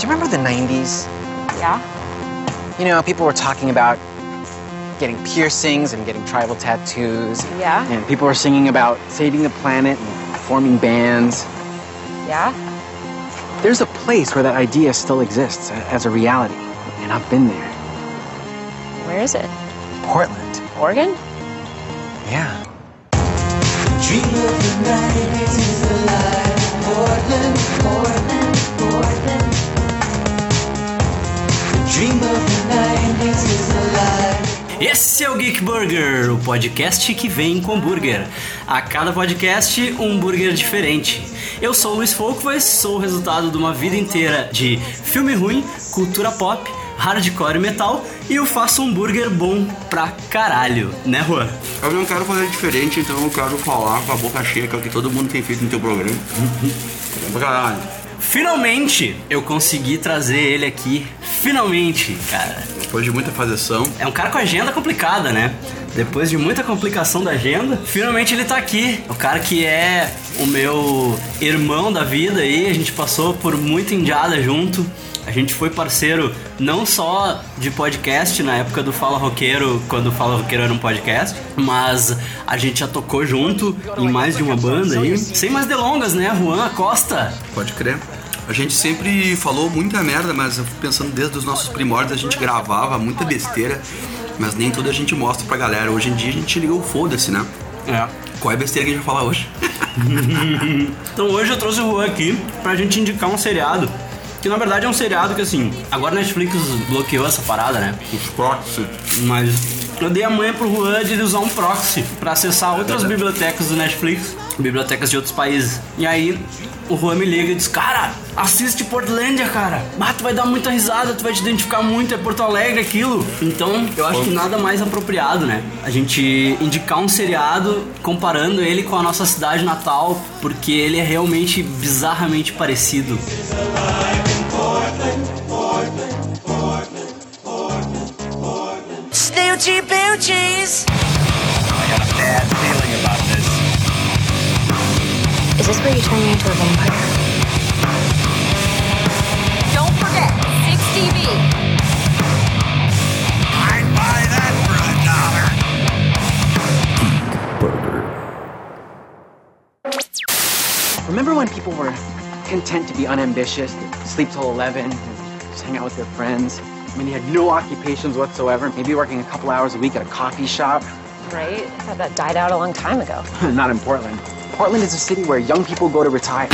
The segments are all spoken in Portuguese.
Do you remember the 90s? Yeah? You know, people were talking about getting piercings and getting tribal tattoos. Yeah? And people were singing about saving the planet and forming bands. Yeah? There's a place where that idea still exists as a reality. And I've been there. Where is it? Portland. Oregon? Yeah. Dream of the 90s is alive. Portland, Portland, Portland. Esse é o Geek Burger, o podcast que vem com hambúrguer. A cada podcast, um hambúrguer diferente. Eu sou o Luiz Folkvas, sou o resultado de uma vida inteira de filme ruim, cultura pop, hardcore e metal e eu faço um hambúrguer bom pra caralho, né, Juan? Eu não quero fazer diferente, então eu quero falar com a boca cheia, que é o que todo mundo tem feito no teu programa. Bom pra caralho. Finalmente eu consegui trazer ele aqui. Finalmente, cara. Depois de muita fazeção, É um cara com agenda complicada, né? Depois de muita complicação da agenda, finalmente ele tá aqui. O cara que é o meu irmão da vida aí, a gente passou por muita indiada junto. A gente foi parceiro não só de podcast na época do Fala Roqueiro, quando o Fala Roqueiro era um podcast, mas a gente já tocou junto em mais de uma banda aí. Sem mais delongas, né? Juan Acosta. pode crer. A gente sempre falou muita merda, mas eu fico pensando desde os nossos primórdios a gente gravava muita besteira, mas nem tudo a gente mostra pra galera. Hoje em dia a gente liga o foda-se, né? É. Qual é a besteira que a gente vai falar hoje? Então hoje eu trouxe o Juan aqui pra gente indicar um seriado. Que na verdade é um seriado que assim, agora a Netflix bloqueou essa parada, né? Os proxy. Mas eu dei a manha pro Juan de ele usar um proxy pra acessar outras verdade. bibliotecas do Netflix, bibliotecas de outros países. E aí o Juan me liga e diz: Cara, assiste Portlandia, cara. Ah, tu vai dar muita risada, tu vai te identificar muito, é Porto Alegre aquilo. Então eu acho que nada mais apropriado, né? A gente indicar um seriado comparando ele com a nossa cidade natal, porque ele é realmente bizarramente parecido. Snoochie boochies. Is this where you turn me into a vampire? Don't forget, 6 TV. I'd buy that for a dollar. Geek Burger. Remember when people were content to be unambitious, sleep till 11, and just hang out with their friends? I mean, they had no occupations whatsoever, maybe working a couple hours a week at a coffee shop. Right? I thought that died out a long time ago. Not in Portland. Portland is a city where young people go to retire.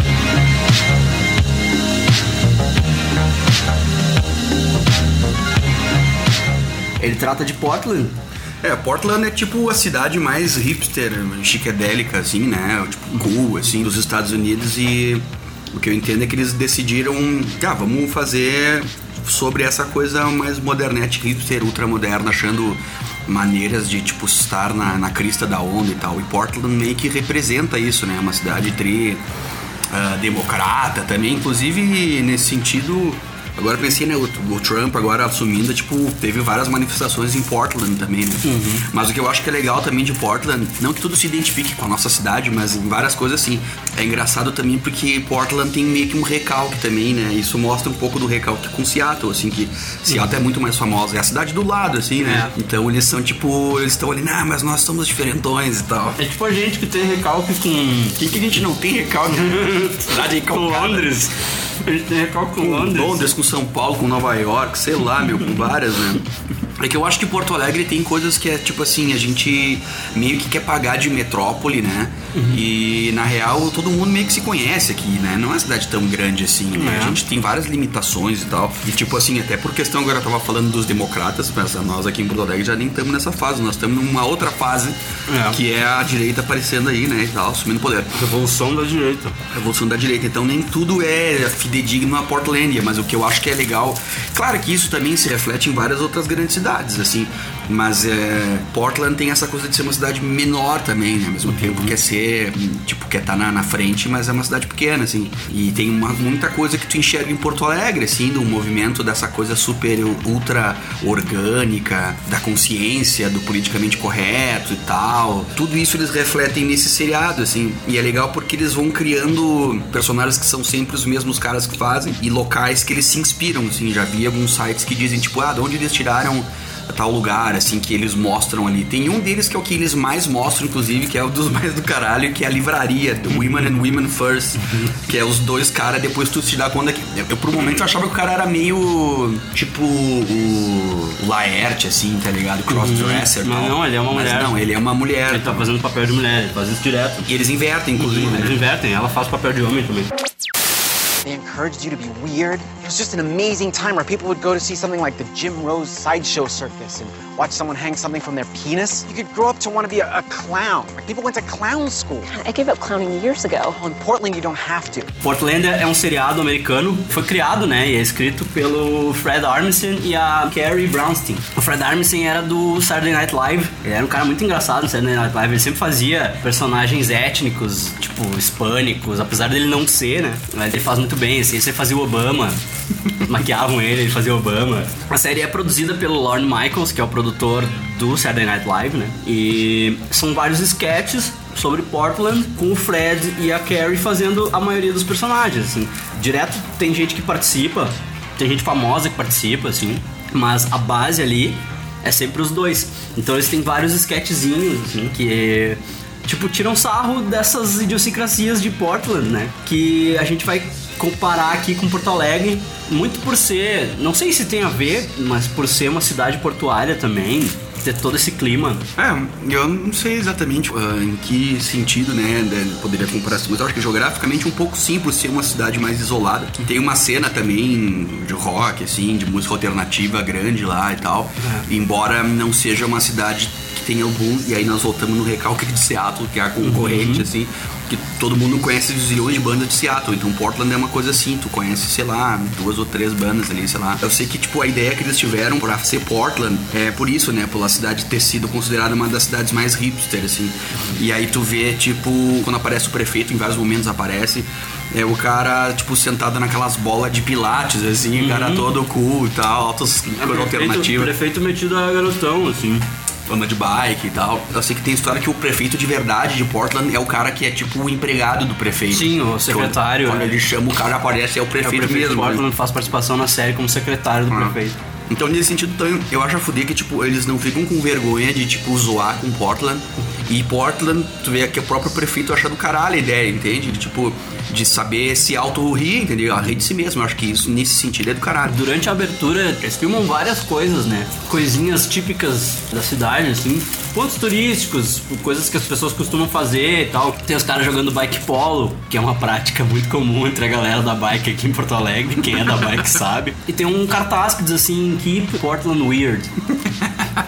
Ele trata de Portland. É, Portland é tipo a cidade mais hipster, chiquedélica, assim, né? Tipo, cool, assim, dos Estados Unidos e o que eu entendo é que eles decidiram, ah, vamos fazer sobre essa coisa mais modernete, hipster, ultramoderna, achando maneiras de, tipo, estar na, na crista da onda e tal. E Portland meio que representa isso, né? Uma cidade tri ah, democrata também, inclusive nesse sentido... Agora eu pensei, né, o, o Trump agora assumindo, tipo, teve várias manifestações em Portland também, né? Mas o que eu acho que é legal também de Portland, não que tudo se identifique com a nossa cidade, mas em várias coisas assim. É engraçado também porque Portland tem meio que um recalque também, né? Isso mostra um pouco do recalque com Seattle, assim, que Seattle é muito mais famosa, é a cidade do lado, assim, né? É. Então eles são tipo, eles estão ali, ah, mas nós somos diferentões e tal. É tipo a gente que tem recalque com. Quem que a gente não tem recalque? cidade com. Londres. A gente tem recalque com com Londres. Londres, com São Paulo, com Nova York, sei lá, meu, com várias, né? É que eu acho que Porto Alegre tem coisas que é tipo assim, a gente meio que quer pagar de metrópole, né? E na real todo mundo meio que se conhece aqui, né? Não é uma cidade tão grande assim, né? É. A gente tem várias limitações e tal. E tipo assim, até por questão agora eu tava falando dos democratas, mas nós aqui em Porto Alegre já nem estamos nessa fase, nós estamos numa outra fase, É. que é a direita aparecendo aí, né? E tal, assumindo poder. Revolução da direita. Revolução da direita. Então nem tudo é fidedigno a Portlandia, mas o que eu acho que é legal. Claro que isso também se reflete em várias outras grandes cidades, assim. Mas é, Portland tem essa coisa de ser uma cidade menor também, né? Ao mesmo tempo quer ser, tipo, quer estar na, na frente, mas é uma cidade pequena, assim. E tem uma, muita coisa que tu enxerga em Porto Alegre, assim, do movimento dessa coisa super ultra orgânica, da consciência, do politicamente correto e tal. Tudo isso eles refletem nesse seriado, assim. E é legal porque eles vão criando personagens que são sempre os mesmos caras que fazem e locais que eles se inspiram, assim. Já vi alguns sites que dizem, tipo, ah, de onde eles tiraram tal lugar, assim, que eles mostram ali. Tem um deles que é o que eles mais mostram, inclusive, que é o dos mais do caralho, que é a livraria, do Women and Women First, que é os dois caras, depois tu se dá conta que. Eu, eu, por um momento, eu achava que o cara era meio. tipo. o. o Laerte, assim, tá ligado? Crossdresser. Mas tal. não, ele é uma Mas mulher. não, ele é uma mulher. Ele tá fazendo papel de mulher, ele faz isso direto. E eles invertem, inclusive. Eles né? invertem, ela faz papel de homem também. They encouraged you to be weird. It was just an amazing time where people would go to see something like the Jim Rose Sideshow Circus and watch someone hang something from their penis. You could grow up to want to be a, a clown. Like people went to clown school. I gave up clowning years ago. Well, in Portland, you don't have to. Portlandia é um seriado americano, foi criado, né, e é escrito pelo Fred Armisen e a Carrie Brownstein. O Fred Armisen era do Saturday Night Live, ele era um cara muito engraçado no Saturday Night Live, ele sempre fazia personagens étnicos, tipo, hispânicos, apesar dele não ser, né, mas ele faz muito bem, assim, ele sempre fazia o Obama, maquiavam ele, ele fazia Obama. A série é produzida pelo Lorne Michaels, que é o produtor do Saturday Night Live, né, e são vários sketches sobre Portland com o Fred e a Carrie fazendo a maioria dos personagens, assim. Direto tem gente que participa, tem gente famosa que participa, assim, mas a base ali é sempre os dois. Então eles têm vários sketchzinhos, assim, que tipo tiram sarro dessas idiosincrasias de Portland, né? Que a gente vai comparar aqui com Porto Alegre, muito por ser, não sei se tem a ver, mas por ser uma cidade portuária também, ter todo esse clima. É, eu não sei exatamente ah, em que sentido, né, de- poderia comparar isso, mas eu acho que geograficamente um pouco sim, por ser uma cidade mais isolada. Tem uma cena também de rock, assim, de música alternativa grande lá e tal, embora não seja uma cidade tenha algum, e aí nós voltamos no recalque de Seattle, que é a concorrente, assim, que todo mundo conhece zilhões de bandas de Seattle, então Portland é uma coisa assim, tu conhece, sei lá, duas ou três bandas ali, sei lá. Eu sei que, tipo, a ideia que eles tiveram pra ser Portland é por isso, né, pela cidade ter sido considerada uma das cidades mais hipster, assim. E aí tu vê, tipo, quando aparece o prefeito, em vários momentos aparece, é o cara, tipo, sentado naquelas bolas de pilates, assim, o cara todo cool e tal, altas coisas prefeito, alternativas prefeito metido a garotão, assim. Anda de bike e tal. Eu sei que tem história que o prefeito de verdade de Portland é o cara que é tipo o empregado do prefeito. Sim, o secretário, Quando, né? ele chama o cara aparece, é o É o prefeito, prefeito de mesmo. né? Portland faz participação na série como secretário do Ah. prefeito. Então, nesse sentido, também, eu acho a fuder que, tipo, eles não ficam com vergonha de, tipo, zoar com Portland. E Portland, tu vê que o próprio prefeito acha do caralho a ideia, entende? De, tipo, de saber se auto-rir, entendeu? A rir de si mesmo. Eu acho que isso, nesse sentido, é do caralho. Durante a abertura, eles filmam várias coisas, né? Coisinhas típicas da cidade, assim. Pontos turísticos, coisas que as pessoas costumam fazer e tal. Tem os caras jogando bike polo, que é uma prática muito comum entre a galera da bike aqui em Porto Alegre. Quem é da bike sabe. E tem um cartaz que diz assim, Keep Portland Weird.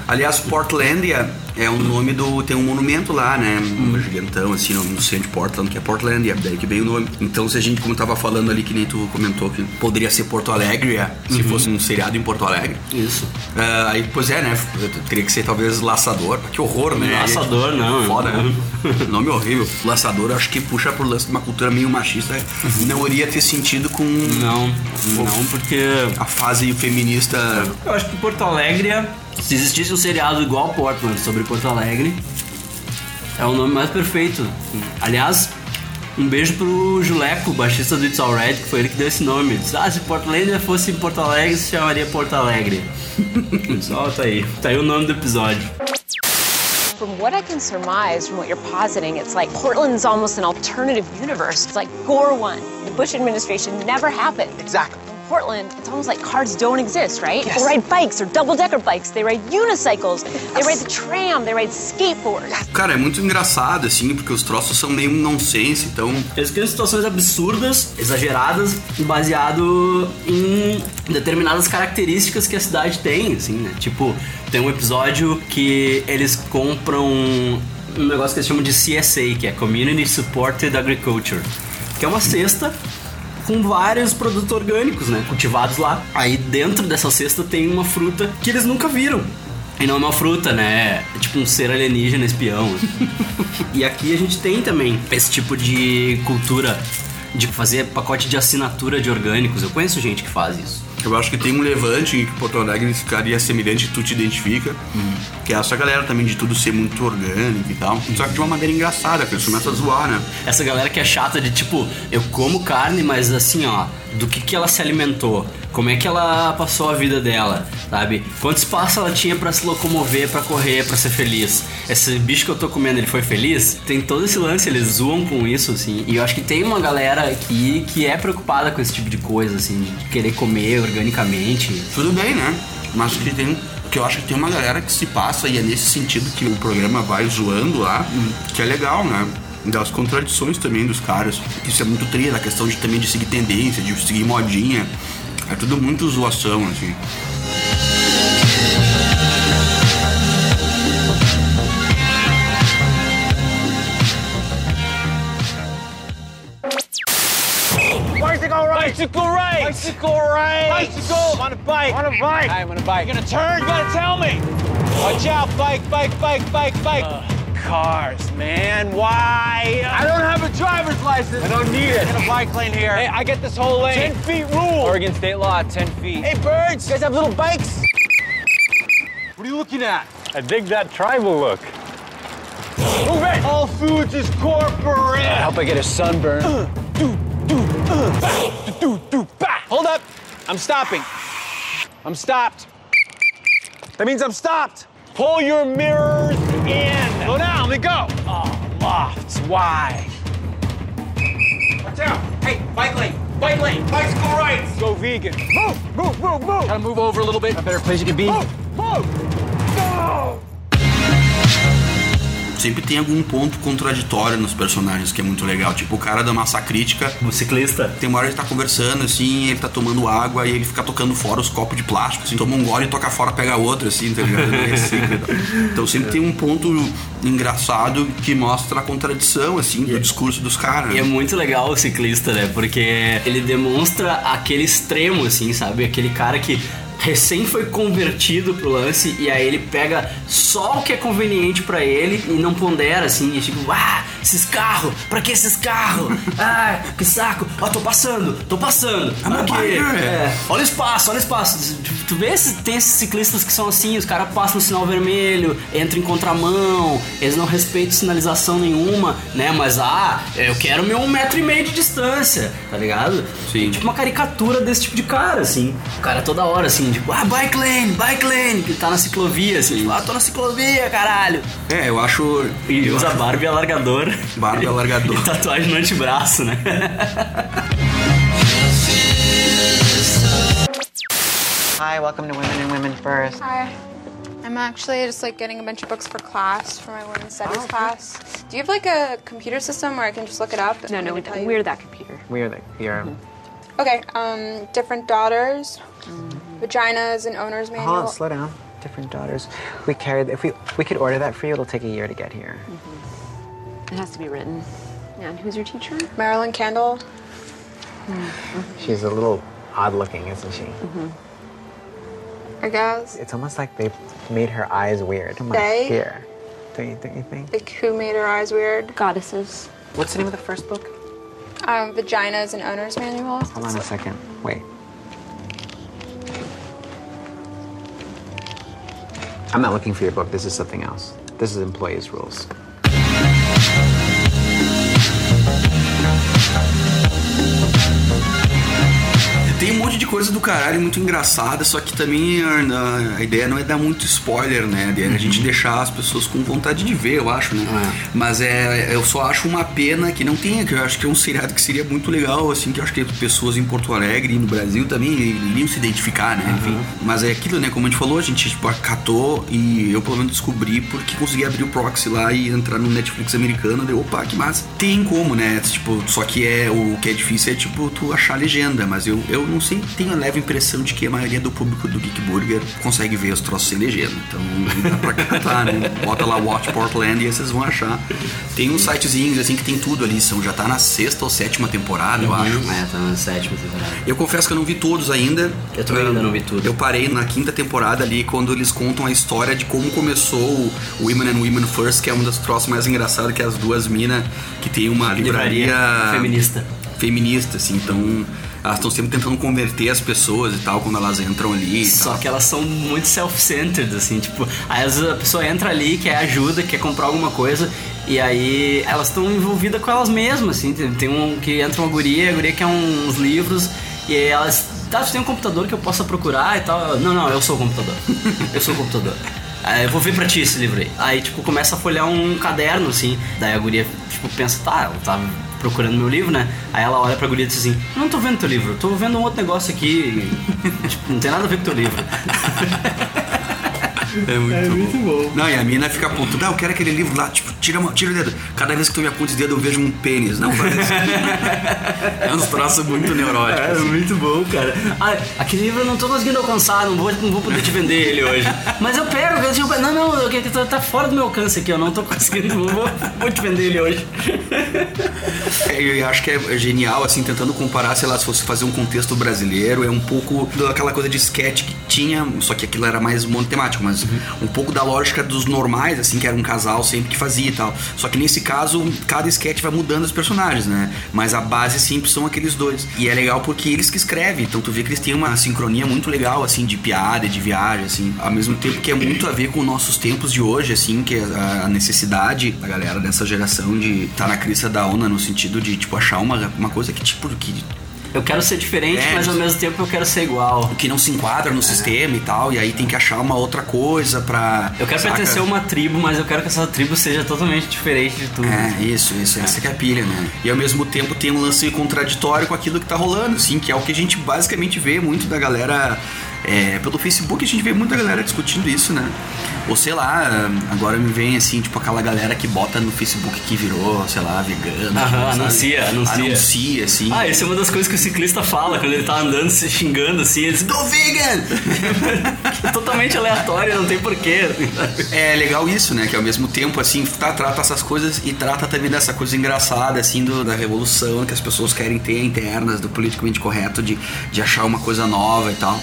Aliás, Portlandia é o nome do. Tem um monumento lá, né? Um gigantão, assim, no, centro de Portland, que é Portlandia, daí que vem o nome. Então, se a gente, como tava falando ali, que nem tu comentou, que poderia ser Porto Alegre, é, se fosse um seriado em Porto Alegre. Isso. Ah, aí, pois é, né? Teria que ser talvez Laçador. Que horror, né? Laçador, não. Foda, né? Nome horrível. Laçador, acho que puxa pro lance de uma cultura meio machista. Não iria ter sentido com Não, não, porque a fase feminista. Eu acho que Porto Alegre, se existisse um seriado igual Portland sobre Porto Alegre, é o nome mais perfeito. Aliás, um beijo pro Juleco, baixista do It's Alright, que foi ele que deu esse nome. Disse, ah, se Portlandia fosse em Porto Alegre, se chamaria Porto Alegre. Só tá aí. Tá aí o nome do episódio. From what I can surmise from what you're positing, it's like Portland's almost an alternative universe. It's like Gore won. The Bush administration never happened. Exactly. Portland, it's almost like cars don't exist, right? Yes. They ride bikes or double-decker bikes. They ride unicycles. They ride the tram. They ride skateboards. Cara, é muito engraçado, assim, porque os troços são meio nonsense, então. Eles criam situações absurdas, exageradas, baseado em determinadas características que a cidade tem, assim, né? Tipo, tem um episódio que eles compram um negócio que eles chamam de CSA, que é Community Supported Agriculture, que é uma cesta com vários produtos orgânicos, né? Cultivados lá. Aí dentro dessa cesta tem uma fruta que eles nunca viram. E não é uma fruta, né? É tipo um ser alienígena espião. e aqui a gente tem também esse tipo de cultura de fazer pacote de assinatura de orgânicos. Eu conheço gente que faz isso. Eu acho que tem um levante em que Porto Alegre ficaria semelhante, tu te identifica, que é essa galera também de tudo ser muito orgânico e tal. Só que de uma maneira engraçada, que eles começam a zoar, né? Essa galera que é chata de tipo, eu como carne, mas assim, ó, do que que ela se alimentou? Como é que ela passou a vida dela, sabe? Quanto espaço ela tinha pra se locomover, pra correr, pra ser feliz? Esse bicho que eu tô comendo, ele foi feliz? Tem todo esse lance, eles zoam com isso, assim. E eu acho que tem uma galera aqui que é preocupada com esse tipo de coisa, assim, de querer comer organicamente. Tudo bem, né? Mas que tem. Que eu acho que tem uma galera que se passa e é nesse sentido que o programa vai zoando lá, que é legal, né? Das contradições também dos caras. Isso é muito trilha, a questão de também de seguir tendência, de seguir modinha. É tudo muito zoação, assim. Bicycle right. Bicycle right. Bicycle right. Bicycle. On a bike. On a bike. I'm on a bike. You're gonna turn. You gotta tell me. Watch out. Bike. Bike. Bike. Bike. Bike. cars, man. Why? I don't have a driver's license. I don't need it. In a bike lane here. Hey, I get this whole lane. Ten feet rule. Oregon state law. Ten feet. Hey, birds. You guys have little bikes. What are you looking at? I dig that tribal look. Move it. All Foods is corporate. I hope I get a sunburn. do, do, uh, bah, do, do, bah. Hold up. I'm stopping. I'm stopped. That means I'm stopped. Pull your mirrors in. Slow down. Let me go. Oh, lofts. Why? Watch out. Hey, bike lane. Bike lane. Bicycle right. Go vegan. Move, move, move, move. Gotta move over a little bit. A better place you can be. Move, move. Go. Sempre tem algum ponto contraditório nos personagens que é muito legal. Tipo, o cara da massa crítica. O ciclista. Tem uma hora ele tá conversando, assim, ele tá tomando água e ele fica tocando fora os copos de plástico, assim, toma um gole e toca fora, pega outro, assim, tá ligado? Tal. Então sempre tem um ponto engraçado que mostra a contradição, assim, do discurso dos caras. E é muito legal o ciclista, né? Porque ele demonstra aquele extremo, assim, sabe? Aquele cara que recém foi convertido pro lance e aí ele pega só o que é conveniente pra ele e não pondera assim, e tipo, ah, esses carros, pra que esses carros? Ah, que saco, ó, tô passando, tô passando. Ah, Aqui, vai, é, é. olha o espaço, olha o espaço. Tu, tu vê se tem esses ciclistas que são assim, os caras passam no sinal vermelho, entram em contramão, eles não respeitam sinalização nenhuma, né? Mas ah, eu quero meu um metro e meio de distância, tá ligado? Sim. Tipo uma caricatura desse tipo de cara, assim. O cara toda hora, assim, tipo, ah, bike lane, bike lane, que tá na ciclovia, assim, tipo, ah, tô na ciclovia, caralho. É, eu acho. E eu usa acho- barba e alargador. Barba e alargador. E tatuagem no antebraço, né? Hi, welcome to Women and Women First. Hi. I'm actually just like getting a bunch of books for class for my women's studies Oh, class. Do you have like a computer system where I can just look it up? No, no, we tell don't. you? We're that computer. We're the, you're. Okay. Um, different daughters, mm-hmm. vaginas, and owner's manual. Hold on, slow down. Different daughters. We carry. If we we could order that for you, it'll take a year to get here. Mm-hmm. It has to be written. Yeah, and who's your teacher? Marilyn Candle. Mm-hmm. She's a little odd looking, isn't she? I guess. It's almost like they made her eyes weird. Come on, They? here. Don't you, don't you think? Like who made her eyes weird? Goddesses. What's the name of the first book? Um, vaginas and owner's manual. Hold on a second. Wait. I'm not looking for your book. This is something else. This is employees' rules. Tem um monte de coisa do caralho muito engraçada, só que também a, a ideia não é dar muito spoiler, né? A ideia é a gente deixar as pessoas com vontade de ver, eu acho, né? Mas é, eu só acho uma pena que não tenha, que eu acho que é um seriado que seria muito legal, assim, que eu acho que pessoas em Porto Alegre e no Brasil também iriam se identificar, né? Enfim. Mas é aquilo, né? Como a gente falou, a gente tipo, acatou e eu pelo menos descobri porque consegui abrir o proxy lá e entrar no Netflix americano, deu, opa, que massa. Tem como, né? Tipo, só que é o que é difícil é tipo tu achar a legenda, mas eu, eu não sei, tenho a leve impressão de que a maioria do público do Geek Burger consegue ver os troços sem legenda. Então dá pra catar, né? Bota lá Watch Portland e aí vocês vão achar. Tem uns sitezinhos assim que tem tudo ali, são, já tá na sexta ou sétima temporada, eu acho. É, tá na sétima temporada. Eu confesso que eu não vi todos ainda. Eu também ainda não vi tudo. Eu parei na quinta temporada ali quando eles contam a história de como começou o Women and Women First, que é um dos troços mais engraçados, que é as duas minas que tem uma livraria, Livraria feminista. feminista, assim, então elas estão sempre tentando converter as pessoas e tal quando elas entram ali. Só tal. que elas são muito self-centered, assim, tipo, aí às vezes a pessoa entra ali, quer ajuda, quer comprar alguma coisa, e aí elas estão envolvidas com elas mesmas, assim, tem, um que entra uma guria, a guria quer uns livros, e aí elas, tá, você tem um computador que eu possa procurar e tal? Não, não, eu sou o computador. eu sou o computador. Aí eu vou ver pra ti esse livro aí. Aí, tipo, começa a folhear um caderno, assim. Daí a guria, tipo, pensa, tá, ela tá procurando meu livro, né? Aí ela olha pra guria e diz assim, não tô vendo teu livro, tô vendo um outro negócio aqui. tipo, não tem nada a ver com teu livro. É muito, bom. Não, e a mina fica apontando, ah, eu quero aquele livro lá, tipo, tira, tira o dedo. Cada vez que tu me aponta o dedo, eu vejo um pênis. Não isso. é uns troços muito neuróticos. É assim. muito bom, cara. Ah, aquele livro eu não tô conseguindo alcançar, não vou, não vou poder te vender ele hoje. Mas eu pego, eu digo, não, não, eu- tá, tá fora do meu alcance aqui, eu não tô conseguindo, não vou, vou te vender ele hoje. É, Eu acho que é genial, assim, tentando comparar, sei lá, se fosse fazer um contexto brasileiro, é um pouco daquela coisa de sketch que tinha, só que aquilo era mais monotemático, mas um pouco da lógica dos normais, assim, que era um casal sempre que fazia e tal. Só que nesse caso, cada sketch vai mudando os personagens, né? Mas a base sempre são aqueles dois. E é legal porque eles que escrevem, então tu vê que eles têm uma sincronia muito legal, assim, de piada, de viagem, assim, ao mesmo tempo que é muito a ver com nossos tempos de hoje, assim, que é a a necessidade da galera dessa geração de estar tá na crista da onda no sentido de, tipo, achar uma, uma coisa que, tipo, que Eu quero ser diferente, É, mas ao mesmo tempo eu quero ser igual. que não se enquadra no sistema e tal, e aí tem que achar uma outra coisa pra. Eu quero saca? pertencer a uma tribo, mas eu quero que essa tribo seja totalmente diferente de tudo. É, isso, isso, essa que é a pilha, né? E ao mesmo tempo tem um lance contraditório com aquilo que tá rolando, assim, que é o que a gente basicamente vê muito da galera. É, pelo Facebook a gente vê muita galera discutindo isso, né? Ou sei lá, agora me vem assim, tipo aquela galera que bota no Facebook que virou, sei lá, vegana. Aham, sabe? anuncia, anuncia. Anuncia, assim. Ah, isso é uma das coisas que o ciclista fala quando ele tá andando, se xingando assim, ele diz, Go vegan! totalmente aleatório, não tem porquê. É legal isso, né? Que ao mesmo tempo, assim, tá, trata essas coisas e trata também dessa coisa engraçada, assim, do- da revolução que as pessoas querem ter internas, do politicamente correto, de, de achar uma coisa nova e tal.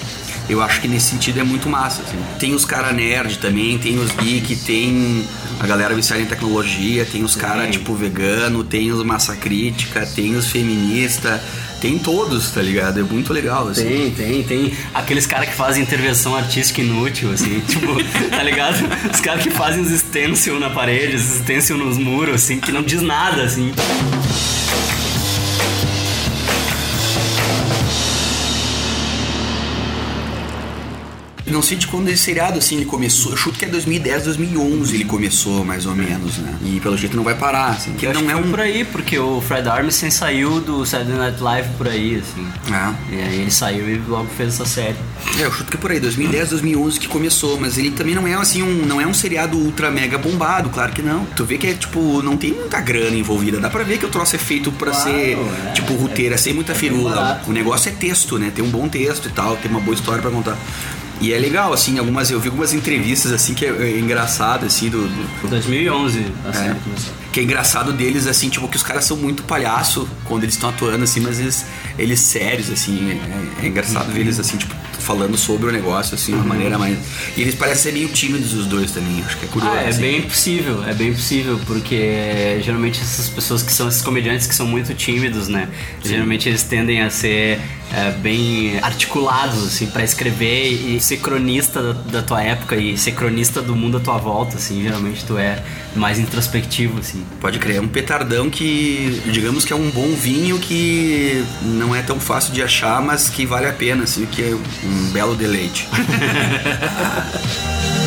Eu acho que nesse sentido é muito massa, assim. Tem os cara nerd também, tem os geek, tem a galera viciada em tecnologia, tem os cara, tipo, vegano, tem os massa crítica, tem os feministas, tem todos, tá ligado? É muito legal, assim. Tem, tem, tem aqueles caras que fazem intervenção artística inútil, assim, tipo, tá ligado? Os caras que fazem os stencil na parede, os stencil nos muros, assim, que não diz nada, assim. Não sei de quando esse seriado, assim, ele começou. Eu chuto que é 2010, 2011 ele começou, mais ou menos, né? E pelo jeito não vai parar, assim. Que não é um... por aí, porque o Fred Armisen saiu do Saturday Night Live por aí, assim. É. E aí ele saiu e logo fez essa série. É, eu chuto que é por aí, 2010, 2011 que começou, mas ele também não é assim um, não é um seriado ultra mega bombado, claro que não. Tu vê que é tipo, não tem muita grana envolvida, dá pra ver que o troço é feito pra Claro, ser é. tipo roteiro, sem muita firula. barato. O negócio é texto, né? Tem um bom texto e tal, tem uma boa história pra contar. E é legal, assim, algumas, eu vi algumas entrevistas, assim, que é, é engraçado, assim, do- do, 2011 a É. série começou. Que é engraçado deles, assim, tipo, que os caras são muito palhaço quando eles estão atuando, assim, mas eles, eles sérios, assim. É, é engraçado ver eles, assim, tipo, falando sobre o negócio, assim, de uma maneira mais. E eles parecem ser meio tímidos os dois também, acho que é curioso. Ah, é assim. bem possível, é bem possível, porque geralmente essas pessoas que são esses comediantes que são muito tímidos, né? Geralmente eles tendem a ser é, bem articulados, assim, pra escrever e ser cronista da, da tua época e ser cronista do mundo à tua volta, assim. Geralmente tu é mais introspectivo, assim. Pode crer, é um petardão que, digamos que é um bom vinho que não é tão fácil de achar, mas que vale a pena, assim, que é um belo deleite.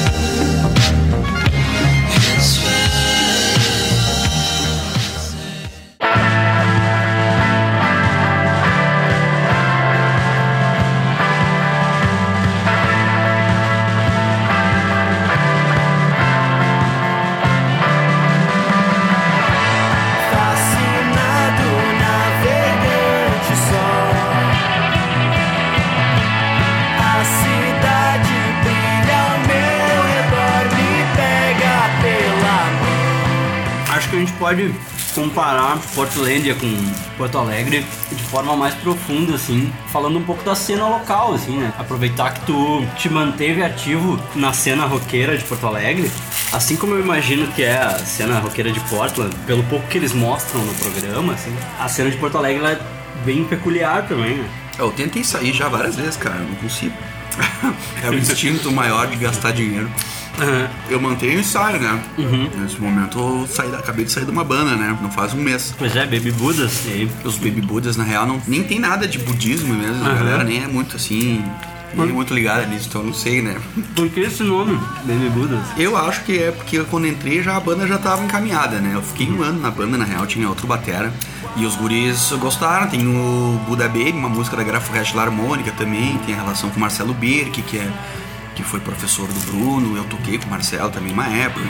pode comparar Portlandia com Porto Alegre de forma mais profunda, assim, falando um pouco da cena local, assim, né? Aproveitar que tu te manteve ativo na cena roqueira de Porto Alegre, assim como eu imagino que é a cena roqueira de Portland, pelo pouco que eles mostram no programa, assim, a cena de Porto Alegre é bem peculiar também, né? Eu tentei sair já várias vezes, cara, eu não consigo. é o instinto maior de gastar dinheiro. Eu mantenho o ensaio, né? Nesse momento eu saí, acabei de sair de uma banda, né? Não faz um mês. Pois é, Baby Budas, e Os baby budas, na real, não, nem tem nada de budismo mesmo. A Aham. galera nem é muito assim. Nem é muito ligada nisso, então eu não sei, né? por que esse nome, Baby Budas? Eu acho que é porque quando entrei já a banda já tava encaminhada, né? Eu fiquei um ano na banda, na real, tinha outro batera. E os guris gostaram, tem o Buda Baby, uma música da Grafo Rest Harmônica também, tem a relação com o Marcelo Birk, que é que foi professor do Bruno, eu toquei com o Marcelo também uma época.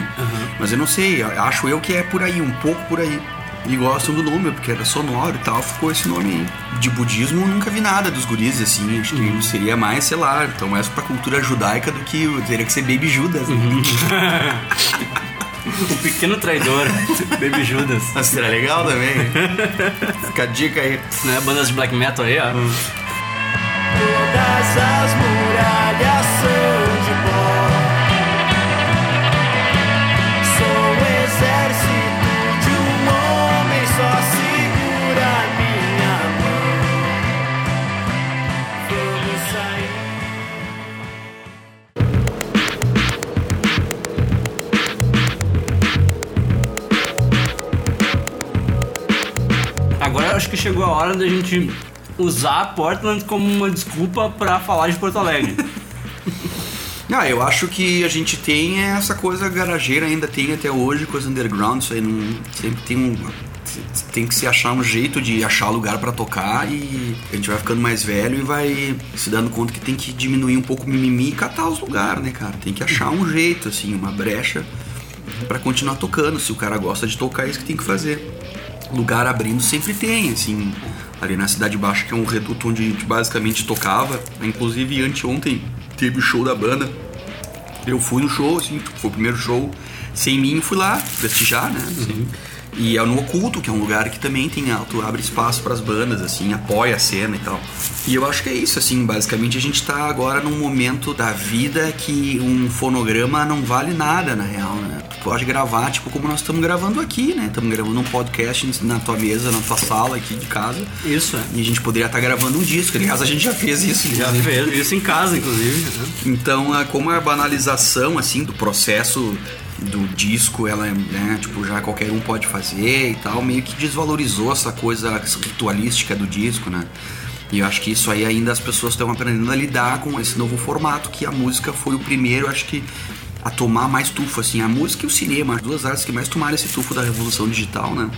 Mas eu não sei, acho eu que é por aí, um pouco por aí. E gostam do nome, porque era sonoro e tal, ficou esse nome aí. De budismo eu nunca vi nada dos guris, assim, acho que seria mais, sei lá, então mais pra cultura judaica do que teria que ser Baby Judas. né? O pequeno traidor, Baby Judas. Mas seria legal também. Fica a dica aí. Né? Bandas de black metal aí, ó. Todas hora da gente usar Portland como uma desculpa pra falar de Porto Alegre. Ah, eu acho que a gente tem essa coisa garageira, ainda tem até hoje, coisa underground, isso aí não, sempre tem um. Tem que se achar um jeito de achar lugar pra tocar e a gente vai ficando mais velho e vai se dando conta que tem que diminuir um pouco o mimimi e catar os lugares, né, cara? Tem que achar um jeito, assim, uma brecha pra continuar tocando. Se o cara gosta de tocar, é isso que tem que fazer. Lugar abrindo sempre tem, assim, ali na Cidade Baixa, que é um reduto onde a gente basicamente tocava. Inclusive, anteontem teve o show da banda. Eu fui no show, assim, foi o primeiro show sem mim, fui lá prestigiar, né? assim. E é no Oculto, que é um lugar que também tem alto, abre espaço para as bandas, assim, apoia a cena e tal. E eu acho que é isso, assim, basicamente a gente tá agora num momento da vida que um fonograma não vale nada, na real, né? Tu pode gravar, tipo, como nós estamos gravando aqui, né? Estamos gravando um podcast na tua mesa, na tua sala aqui de casa. Isso, é. E a gente poderia estar gravando um disco. Aliás, a gente já fez isso. Já fez isso em casa, inclusive. né? Então, é como a banalização, assim, do processo do disco, ela é, né, tipo, já qualquer um pode fazer e tal, meio que desvalorizou essa coisa ritualística do disco, né? E eu acho que isso aí ainda as pessoas estão aprendendo a lidar com esse novo formato, que a música foi o primeiro, acho que, a tomar mais tufo, assim, a música e o cinema, as duas artes que mais tomaram esse tufo da revolução digital, né?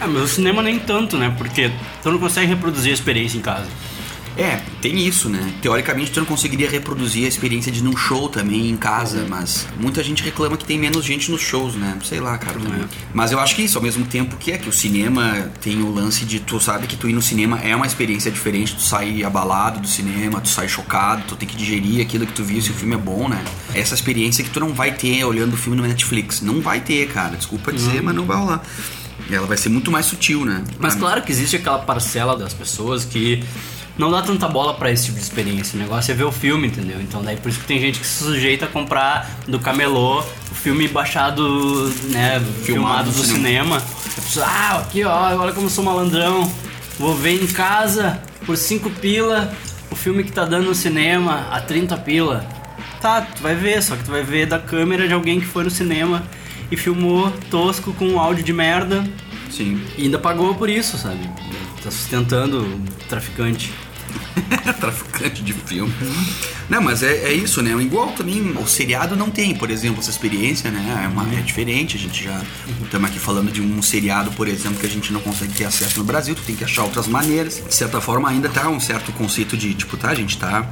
É, mas o cinema nem tanto, né? Porque tu não consegue reproduzir a experiência em casa. É, tem isso, né? Teoricamente tu não conseguiria reproduzir a experiência de num show também em casa, mas muita gente reclama que tem menos gente nos shows, né? Sei lá, cara. também. Mas eu acho que isso, ao mesmo tempo que é que o cinema tem o lance de tu sabe que tu ir no cinema é uma experiência diferente, tu sai abalado do cinema, tu sai chocado, tu tem que digerir aquilo que tu viu se o filme é bom, né? Essa experiência que tu não vai ter olhando o filme no Netflix. Não vai ter, cara. Desculpa dizer, mas não vai rolar. Ela vai ser muito mais sutil, né? Mas claro que existe aquela parcela das pessoas que não dá tanta bola pra esse tipo de experiência. O negócio é ver o filme, entendeu? Então daí por isso que tem gente que se sujeita a comprar do camelô o filme baixado, né, filmado, do do cinema. A pessoa, ah, aqui ó, olha como eu sou malandrão. Vou ver em casa por 5 pila o filme que tá dando no cinema a 30 pila. Tá, tu vai ver, só que tu vai ver da câmera de alguém que foi no cinema e filmou tosco com um áudio de merda Sim. e ainda pagou por isso, sabe? Tá sustentando o traficante. traficante de filme. Não, mas é, é isso, né? Igual também o seriado não tem, por exemplo, essa experiência, né? É, uma, é diferente. A gente já estamos aqui falando de um seriado, por exemplo, que a gente não consegue ter acesso no Brasil, tu tem que achar outras maneiras. De certa forma, ainda tá um certo conceito de, tipo, tá, a gente tá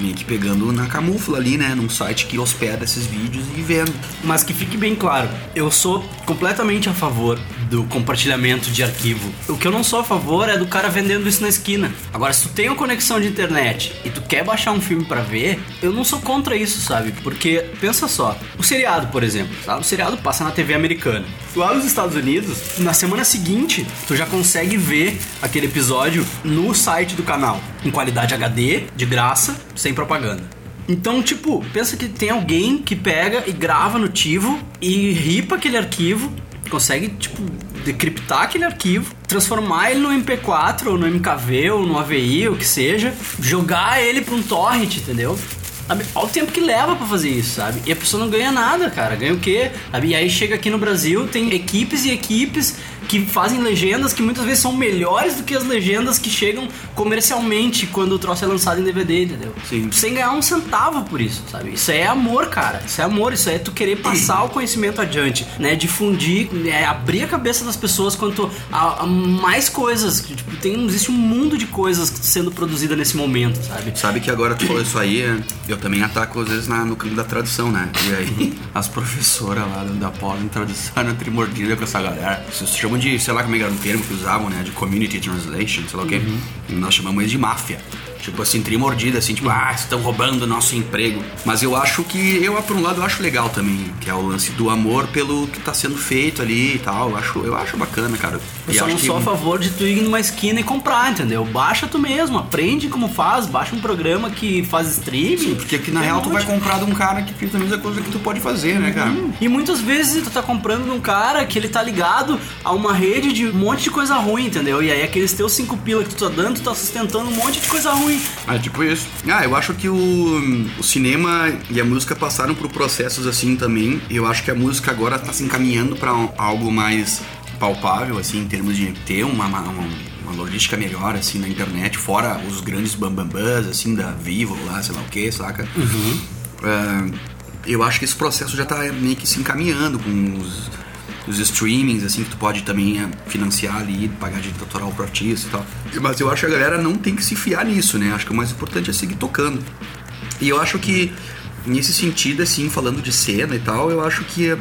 meio que pegando na camufla ali, né? Num site que hospeda esses vídeos e vendo. Mas que fique bem claro, eu sou completamente a favor do compartilhamento de arquivo. O que eu não sou a favor é do cara vendendo isso na esquina. Agora, se tu tem uma conexão de internet e tu quer baixar um filme pra ver, eu não sou contra isso, sabe? Porque, pensa só, o seriado, por exemplo, tá? O seriado passa na TV americana. Lá nos Estados Unidos, na semana seguinte, tu já consegue ver aquele episódio no site do canal, em qualidade HD, de graça, sem propaganda. Então, tipo, pensa que tem alguém que pega e grava no Tivo e ripa aquele arquivo, consegue, tipo, decriptar aquele arquivo, transformar ele no MP4 ou no MKV ou no AVI, ou que seja, jogar ele pra um torrent, entendeu? Sabe? Olha o tempo que leva pra fazer isso, sabe? E a pessoa não ganha nada, cara. Ganha o quê? E aí chega aqui no Brasil, tem equipes e equipes que fazem legendas que muitas vezes são melhores do que as legendas que chegam comercialmente quando o troço é lançado em DVD, entendeu? Sim. Sem ganhar um centavo por isso, sabe? Isso é amor, cara. Isso é amor, isso é tu querer passar o conhecimento adiante, né? Difundir, é, abrir a cabeça das pessoas quanto a, a mais coisas. Tipo, tem, existe um mundo de coisas sendo produzida nesse momento, sabe? Sabe que agora tu falou isso aí, eu também ataco às vezes na- no campo da tradução, né? E aí, as professoras lá da em tradução eram trimordida com essa galera. Vocês chamam de, sei lá como é que era o termo que usavam, né? De community translation, sei lá o quê. E nós chamamos eles de máfia. Tipo assim, trimordida, assim, tipo, ah, estão roubando o nosso emprego. Mas eu acho que, eu, por um lado, eu acho legal também, que é o lance do amor pelo que tá sendo feito ali e tal. Eu acho, eu acho bacana, cara. Eu E só não que- sou a favor de tu ir numa esquina e comprar, entendeu? Baixa tu mesmo, aprende como faz, baixa um programa que faz streaming. Sim, porque aqui na real tu vai comprar de um cara que fez a mesma coisa que tu pode fazer, né, cara? E muitas vezes tu tá comprando de um cara que ele tá ligado a uma rede de um monte de coisa ruim, entendeu? E aí aqueles teus cinco pila que tu tá dando, tu tá sustentando um monte de coisa ruim. É tipo isso. Ah, eu acho que o, o cinema e a música passaram por processos assim também. Eu acho que a música agora tá se encaminhando pra um- algo mais palpável, assim, em termos de ter uma, uma, uma- uma logística melhor, assim, na internet, fora os grandes bambambãs, assim, da Vivo lá, sei lá o que, saca? É, eu acho que esse processo já tá meio que se encaminhando com os, os streamings, assim, que tu pode também é, financiar ali, pagar direito autoral pro artista e tal. Mas eu acho que a galera não tem que se fiar nisso, né? Acho que o mais importante é seguir tocando. E eu acho que, nesse sentido, assim, falando de cena e tal, eu acho que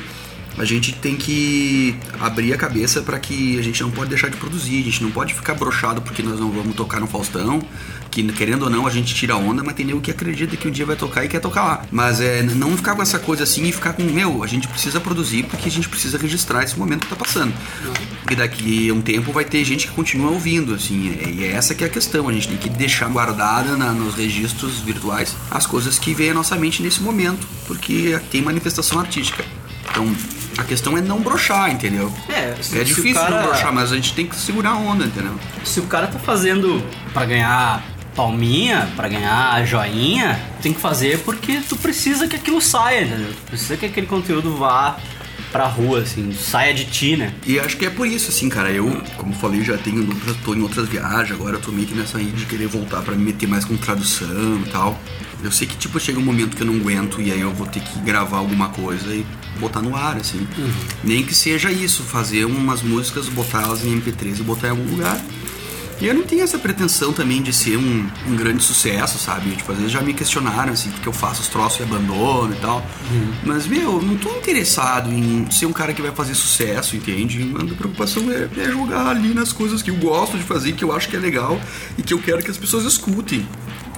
a gente tem que abrir a cabeça para que a gente não pode deixar de produzir, a gente não pode ficar brochado porque nós não vamos tocar no Faustão, que querendo ou não a gente tira onda, mas tem nego que acredita que um dia vai tocar e quer tocar lá. Mas é não ficar com essa coisa assim e ficar com, meu, a gente precisa produzir porque a gente precisa registrar esse momento que tá passando. Porque daqui a um tempo vai ter gente que continua ouvindo, assim, é- e é essa que é a questão, a gente tem que deixar guardada na- nos registros virtuais as coisas que vêm à nossa mente nesse momento, porque tem manifestação artística. Então, a questão é não brochar, entendeu? É, se- é difícil cara- não brochar, mas a gente tem que segurar a onda, entendeu? Se o cara tá fazendo pra ganhar palminha, pra ganhar joinha, tem que fazer porque tu precisa que aquilo saia, entendeu? Tu precisa que aquele conteúdo vá pra rua, assim, saia de ti, né? E acho que é por isso, assim, cara. Eu, como falei, já tenho tô em outras viagens, agora eu tô meio que nessa aí de querer voltar pra me meter mais com tradução e tal. Eu sei que, tipo, chega um momento que eu não aguento e aí eu vou ter que gravar alguma coisa e botar no ar, assim. Nem que seja isso, fazer umas músicas, botar elas em MP3 e botar em algum lugar. E eu não tenho essa pretensão também de ser um, um grande sucesso, sabe? Tipo, às vezes já me questionaram, assim, porque eu faço os troços e abandono e tal. Mas, meu, eu não tô interessado em ser um cara que vai fazer sucesso, entende? A minha preocupação é, é jogar ali nas coisas que eu gosto de fazer, que eu acho que é legal e que eu quero que as pessoas escutem.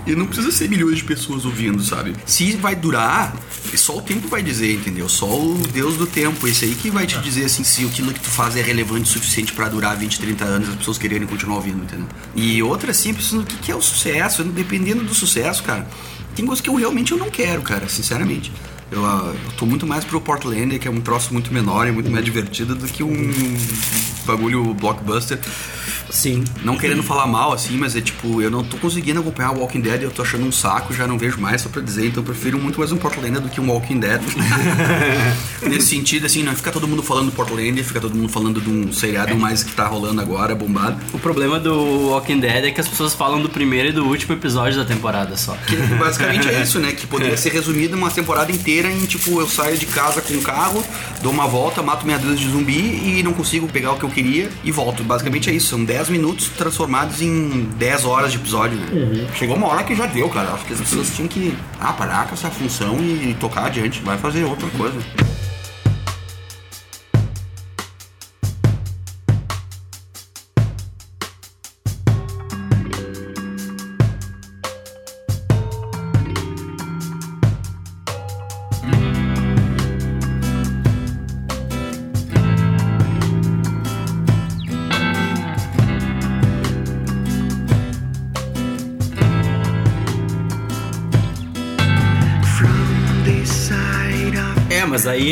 E não precisa ser milhões de pessoas ouvindo, sabe? Se vai durar, só o tempo vai dizer, entendeu? Só o Deus do tempo. Esse aí que vai te dizer assim se aquilo que tu faz é relevante o suficiente pra durar 20, 30 anos as pessoas quererem continuar ouvindo, entendeu? E outra pensando o que que é o sucesso, dependendo do sucesso, cara. Tem coisas que eu realmente eu não quero, cara, sinceramente. Eu, ah, eu tô muito mais pro Portland, que é um troço muito menor e muito mais divertido do que um bagulho blockbuster. Sim. Não querendo falar mal, assim, mas é tipo, eu não tô conseguindo acompanhar o Walking Dead, eu tô achando um saco, já não vejo mais, só pra dizer, então eu prefiro muito mais um Portland do que um Walking Dead. Nesse sentido, assim, não fica todo mundo falando do Portland, fica todo mundo falando de um seriado mais que tá rolando agora, bombado. O problema do Walking Dead é que as pessoas falam do primeiro e do último episódio da temporada só. Que basicamente é isso, né? Que poderia ser resumido uma temporada inteira em tipo, eu saio de casa com um carro, dou uma volta, mato meia dúzia de zumbi e não consigo pegar o que eu queria e volto. Basicamente é isso. São 10 minutos transformados em 10 horas de episódio, né? Chegou uma hora que já deu, cara. Acho que as pessoas tinham que ah, parar com essa função e tocar adiante. Vai fazer outra coisa.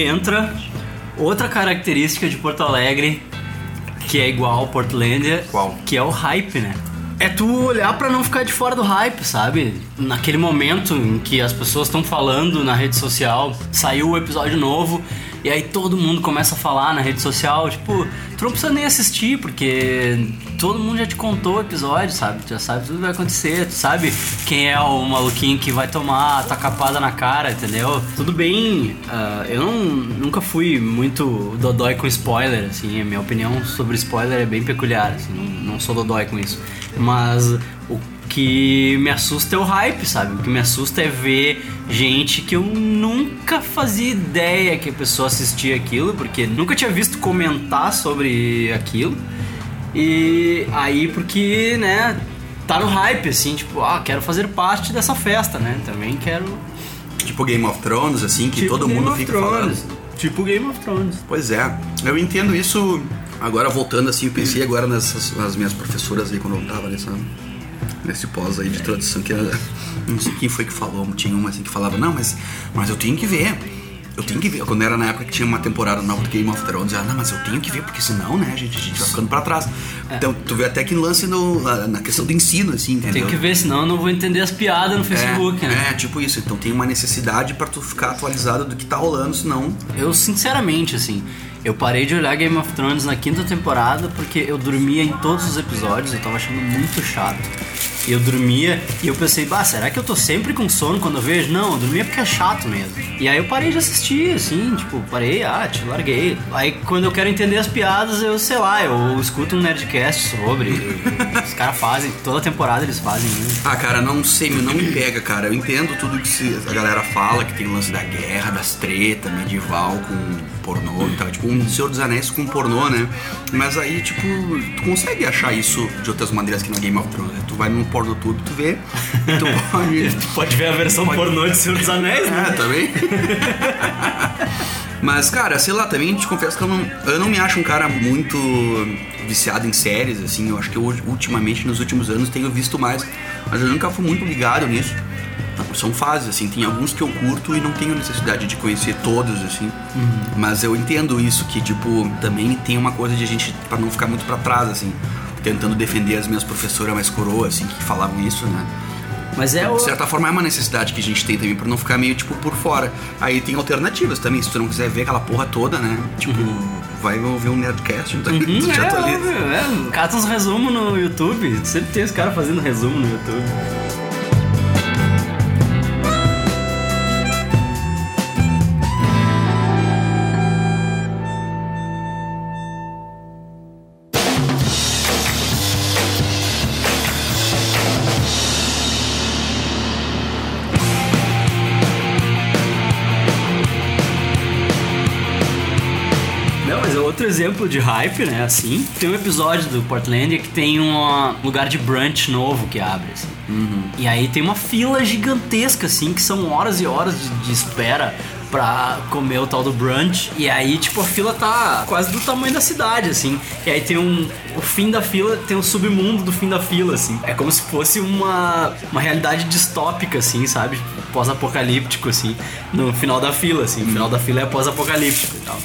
Entra outra característica de Porto Alegre que é igual ao Portlandia, Qual? que é o hype, né? É tu olhar pra não ficar de fora do hype, sabe? Naquele momento em que as pessoas estão falando na rede social, saiu o episódio novo e aí todo mundo começa a falar na rede social, tipo, tu não precisa nem assistir porque todo mundo já te contou o episódio, sabe? Tu já sabe tudo que vai acontecer, tu sabe quem é o maluquinho que vai tomar a tacapada na cara, entendeu? Tudo bem, ah, eu não, nunca fui muito dodói com spoiler, assim, a minha opinião sobre spoiler é bem peculiar, assim, não, não sou dodói com isso. Mas o que me assusta é o hype, sabe? O que me assusta é ver gente que eu nunca fazia ideia que a pessoa assistia aquilo, porque nunca tinha visto comentar sobre aquilo. E aí porque, né, tá no hype, assim, tipo, ah, quero fazer parte dessa festa, né? Também quero. Tipo Game of Thrones, assim, que Tipo todo Game mundo fica Thrones. falando. Tipo Game of Thrones. Pois é, eu entendo isso. Agora voltando assim, eu pensei agora nessas nas minhas professoras aí quando eu tava nessa, nesse pós aí de tradução que era- não sei quem foi que falou, tinha uma assim que falava, não, mas, mas eu tenho que ver. Eu tenho que ver. Quando era na época que tinha uma temporada nova do Game of Thrones, ela, não, mas eu tenho que ver, porque senão, né, gente, a gente vai ficando pra trás. Então, tu vê até que lance no, na questão do ensino, assim, entendeu? Tem que ver, senão eu não vou entender as piadas no Facebook, é, né? é, tipo isso. Então tem uma necessidade pra tu ficar atualizado do que tá rolando, senão. Eu, sinceramente, assim, eu parei de olhar Game of Thrones na quinta temporada porque eu dormia em todos os episódios, eu tava achando muito chato. E eu dormia e eu pensei, bah, será que eu tô sempre com sono quando eu vejo? Não, eu dormia porque é chato mesmo. E aí eu parei de assistir, assim, tipo, parei, ah, te larguei. Aí quando eu quero entender as piadas, eu sei lá, eu escuto um Nerdcast sobre. os caras fazem, toda temporada eles fazem, né? Ah, cara, não sei, não me pega, cara. Eu entendo tudo que a galera fala, que tem o lance da guerra, das tretas, medieval com pornô e tal. Tipo, um Senhor dos Anéis com pornô, né? Mas aí, tipo, tu consegue achar isso de outras maneiras que no Game of Thrones. né? Tu vai num porno tudo, tu vê, e tu pode... Tu pode ver a versão pornô de Senhor dos Anéis, né? É, também. Mas, cara, sei lá, também te confesso que eu não, eu não me acho um cara muito viciado em séries, assim. Eu acho que eu, ultimamente, nos últimos anos, tenho visto mais. Mas eu nunca fui muito ligado nisso. São fases, assim. Tem alguns que eu curto e não tenho necessidade de conhecer todos, assim. Mas eu entendo isso, que, tipo, também tem uma coisa de a gente, pra não ficar muito pra trás, assim. Tentando defender as minhas professoras mais coroas, assim, que falavam isso, né? Mas é o. De certa forma é uma necessidade que a gente tem também pra não ficar meio tipo por fora. Aí tem alternativas também, se tu não quiser ver aquela porra toda, né? Tipo, vai ouvir um Nerdcast, então Uhum, tu já é, atualiza. óbvio, é. Cata uns resumos no YouTube. Sempre tem os caras fazendo resumo no YouTube. Exemplo de hype, né? Assim. Tem um episódio do Portland que tem um lugar de brunch novo que abre, assim. E aí tem uma fila gigantesca, assim, que são horas e horas de, de espera pra comer o tal do brunch. E aí, tipo, a fila tá quase do tamanho da cidade, assim. E aí tem um. O fim da fila tem um submundo do fim da fila, assim. É como se fosse uma, uma realidade distópica, assim, sabe? Pós-apocalíptico, assim. No final da fila, assim. O final da fila é pós-apocalíptico e tal.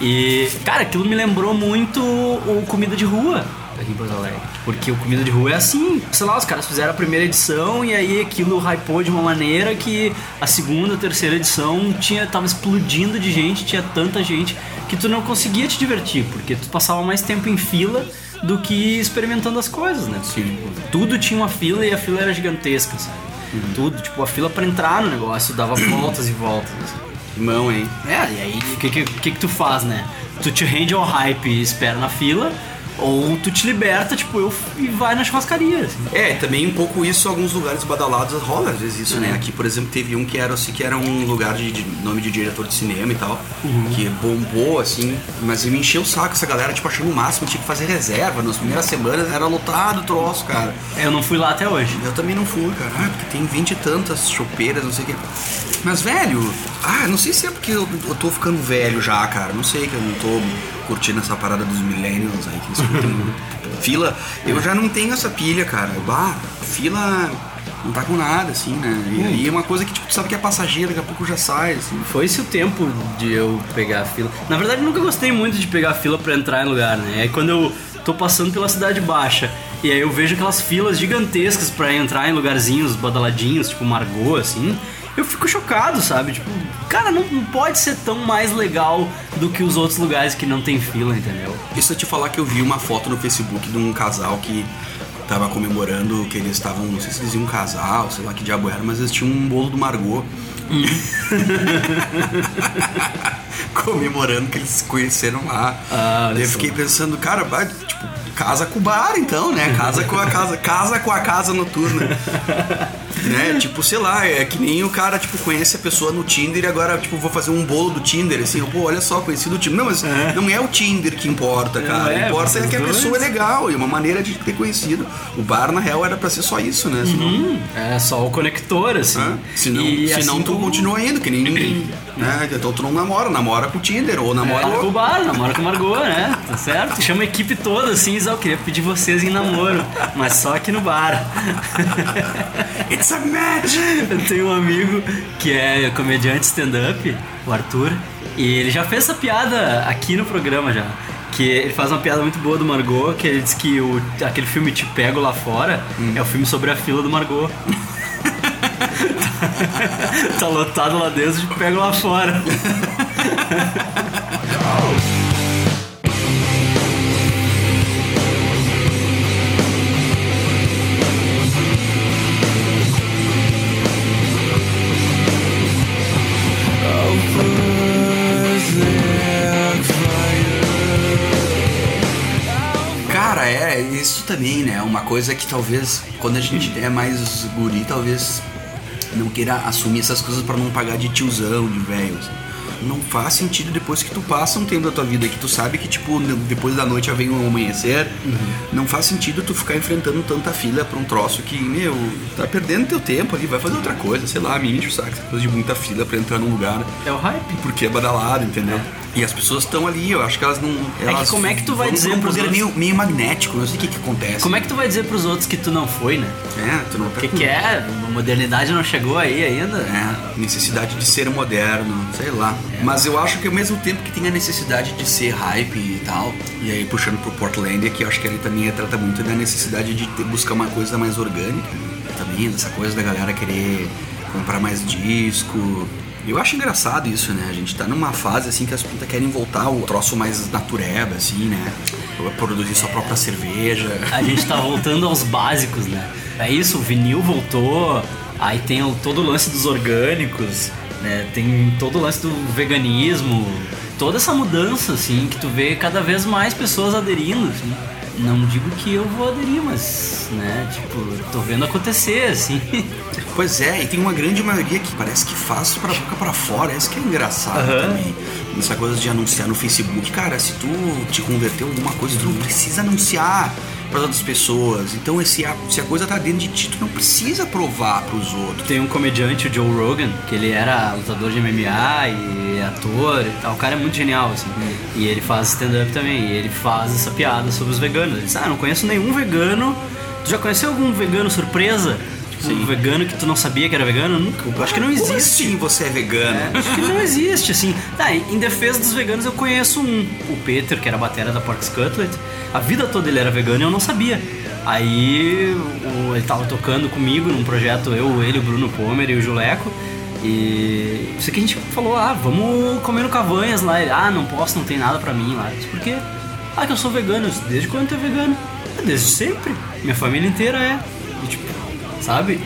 E, cara, aquilo me lembrou muito o Comida de Rua aqui em Porto Alegre. Porque o Comida de Rua é assim, sei lá, os caras fizeram a primeira edição e aí aquilo hypou de uma maneira que a segunda, terceira edição tinha, tava explodindo de gente, tinha tanta gente que tu não conseguia te divertir, porque tu passava mais tempo em fila do que experimentando as coisas, né? Tipo, tudo tinha uma fila e a fila era gigantesca, sabe? Tudo, tipo, a fila pra entrar no negócio dava voltas e voltas, assim. Mão, hein? É, e aí o que, que, que que tu faz, né? Tu te rende ao hype e espera na fila, ou tu te liberta, tipo, eu e vai na churrascaria. Assim. É, também um pouco isso, alguns lugares badalados rola às vezes isso, né? Aqui, por exemplo, teve um que era assim, que era um lugar de, de nome de diretor de cinema e tal, que bombou, assim, mas me encheu o saco essa galera, tipo, achando o máximo, tinha que fazer reserva. Nas primeiras semanas era lotado o troço, cara. Eu não fui lá até hoje. Eu também não fui, cara. Ah, porque tem vinte e tantas chopeiras, não sei o que. Mas, velho, ah, não sei se é porque eu, eu tô ficando velho já, cara. Não sei que eu não tô curtindo essa parada dos millennials aí que escutam fila. Eu já não tenho essa pilha, cara. Bah, fila. não tá com nada, assim, né? E aí é uma coisa que, tipo, tu sabe que é passageiro, daqui a pouco já sai, assim. Foi esse o tempo de eu pegar a fila. Na verdade, nunca gostei muito de pegar a fila pra entrar em lugar, né? Aí quando eu tô passando pela cidade baixa e aí eu vejo aquelas filas gigantescas pra entrar em lugarzinhos badaladinhos, tipo Margot, assim, eu fico chocado, sabe? Tipo, cara, não, não pode ser tão mais legal do que os outros lugares que não tem fila, entendeu? Isso eu te falar que eu vi uma foto no Facebook de um casal que tava comemorando que eles estavam, não sei se eles iam casar, ou sei lá que diabo era, mas eles tinham um bolo do Margot. comemorando que eles se conheceram lá. Ah, eu fiquei pensando, cara, vai, tipo, casa com o bar então, né? Casa com a casa, casa com a casa noturna. né? Tipo, sei lá, é que nem o cara, tipo, conhece a pessoa no Tinder e agora, tipo, vou fazer um bolo do Tinder, assim, pô, olha só, conheci do Tinder. Não, mas não é o Tinder que importa, cara. É, importa é que a pessoa é legal e uma maneira de ter conhecido. O bar, na real, era pra ser só isso, né? Senão, Hum, é só o conector, assim. Hã? Senão, E senão assim tu como- continua indo, que nem. né? Então tu não namora, namora com o Tinder, ou namora Namora com o bar, namora com o Margot, né? Tá certo? Chama a equipe toda assim, diz, "Ó, eu queria pedir vocês em namoro, mas só aqui no bar. It's a match! Eu tenho um amigo que é comediante stand-up, o Arthur, e ele já fez essa piada aqui no programa já. Que ele faz uma piada muito boa do Margot, que ele diz que o, aquele filme Te Pego Lá Fora é o filme sobre a fila do Margot. tá lotado lá dentro, te pego lá fora. é, isso também, né? Uma coisa que talvez, quando a gente é mais guri, talvez não queira assumir essas coisas pra não pagar de tiozão, de velho. assim. Não faz sentido depois que tu passa um tempo da tua vida que tu sabe que, tipo, depois da noite já vem o amanhecer. Não faz sentido tu ficar enfrentando tanta fila pra um troço que, meu, tá perdendo teu tempo ali, vai fazer outra coisa, sei lá, me enche o saco, coisa de muita fila pra entrar num lugar. É o hype. Porque é badalado, entendeu? E as pessoas estão ali, eu acho que elas não. Elas como é que tu vai dizer um pros poder outros? meio, meio magnético, não sei o que que acontece. Como é que tu vai dizer pros outros que tu não foi, né? É, tu não tá O que, com- que é? A modernidade não chegou aí ainda? É, necessidade de ser moderno, sei lá. Mas eu acho que ao mesmo tempo que tem a necessidade de ser hype e tal, e aí puxando pro Portland, que eu acho que ele também trata muito da necessidade de buscar uma coisa mais orgânica, né? também, dessa coisa da galera querer comprar mais disco. Eu acho engraçado isso, né? A gente tá numa fase assim que as putas querem voltar ao troço mais natureba, assim, né? Produzir sua própria cerveja. A gente tá voltando aos básicos, né? É isso, o vinil voltou, aí tem todo o lance dos orgânicos, né? Tem todo o lance do veganismo, toda essa mudança, assim, que tu vê cada vez mais pessoas aderindo, assim. Não digo que eu vou aderir, mas, né, tipo, tô vendo acontecer, assim. Pois é, e tem uma grande maioria que parece que faz pra boca pra fora, isso que é engraçado Aham. também. Essa coisa de anunciar no Facebook, cara, se tu te converteu em alguma coisa, tu não precisa anunciar para outras pessoas. Então, esse, se a coisa tá dentro de ti, tu não precisa provar pros outros. Tem um comediante, o Joe Rogan, que ele era lutador de MMA e ator e tal. O cara é muito genial, assim. E ele faz stand-up também. E ele faz essa piada sobre os veganos. Ele diz, ah, não conheço nenhum vegano. Tu já conheceu algum vegano surpresa? Um vegano que tu não sabia que era vegano? Nunca. Eu acho que não Como existe. assim você é vegano? É, acho que não existe, assim. Tá, em defesa dos veganos eu conheço um. O Peter, que era a batera da Porks Cutlet. A vida toda ele era vegano e eu não sabia. Aí o- ele tava tocando comigo num projeto, eu, ele, o Bruno Pomer e o Juleco. E isso que a gente falou, ah, vamos comer no Cavanhas lá. Ele, ah, não posso, não tem nada pra mim lá. Eu disse, por quê? Ah, que eu sou vegano. Eu disse, Desde quando tu é vegano? "Ah, Desde sempre. Minha família inteira é. E, tipo, sabe?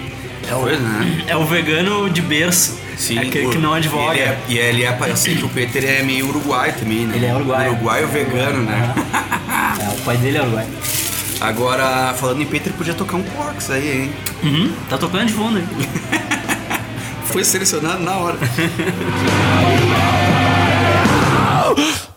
É o, Pois, né? é o vegano de berço. Sim, é aquele que não advoga. Ele é, e ele é, parece que o Peter é meio uruguai também, né? Ele é uruguaio. Uruguaio vegano, né? É, o pai dele é uruguai. Agora, falando em Peter, podia tocar um Porks aí, hein? Uhum, tá tocando de fundo aí. Foi selecionado na hora.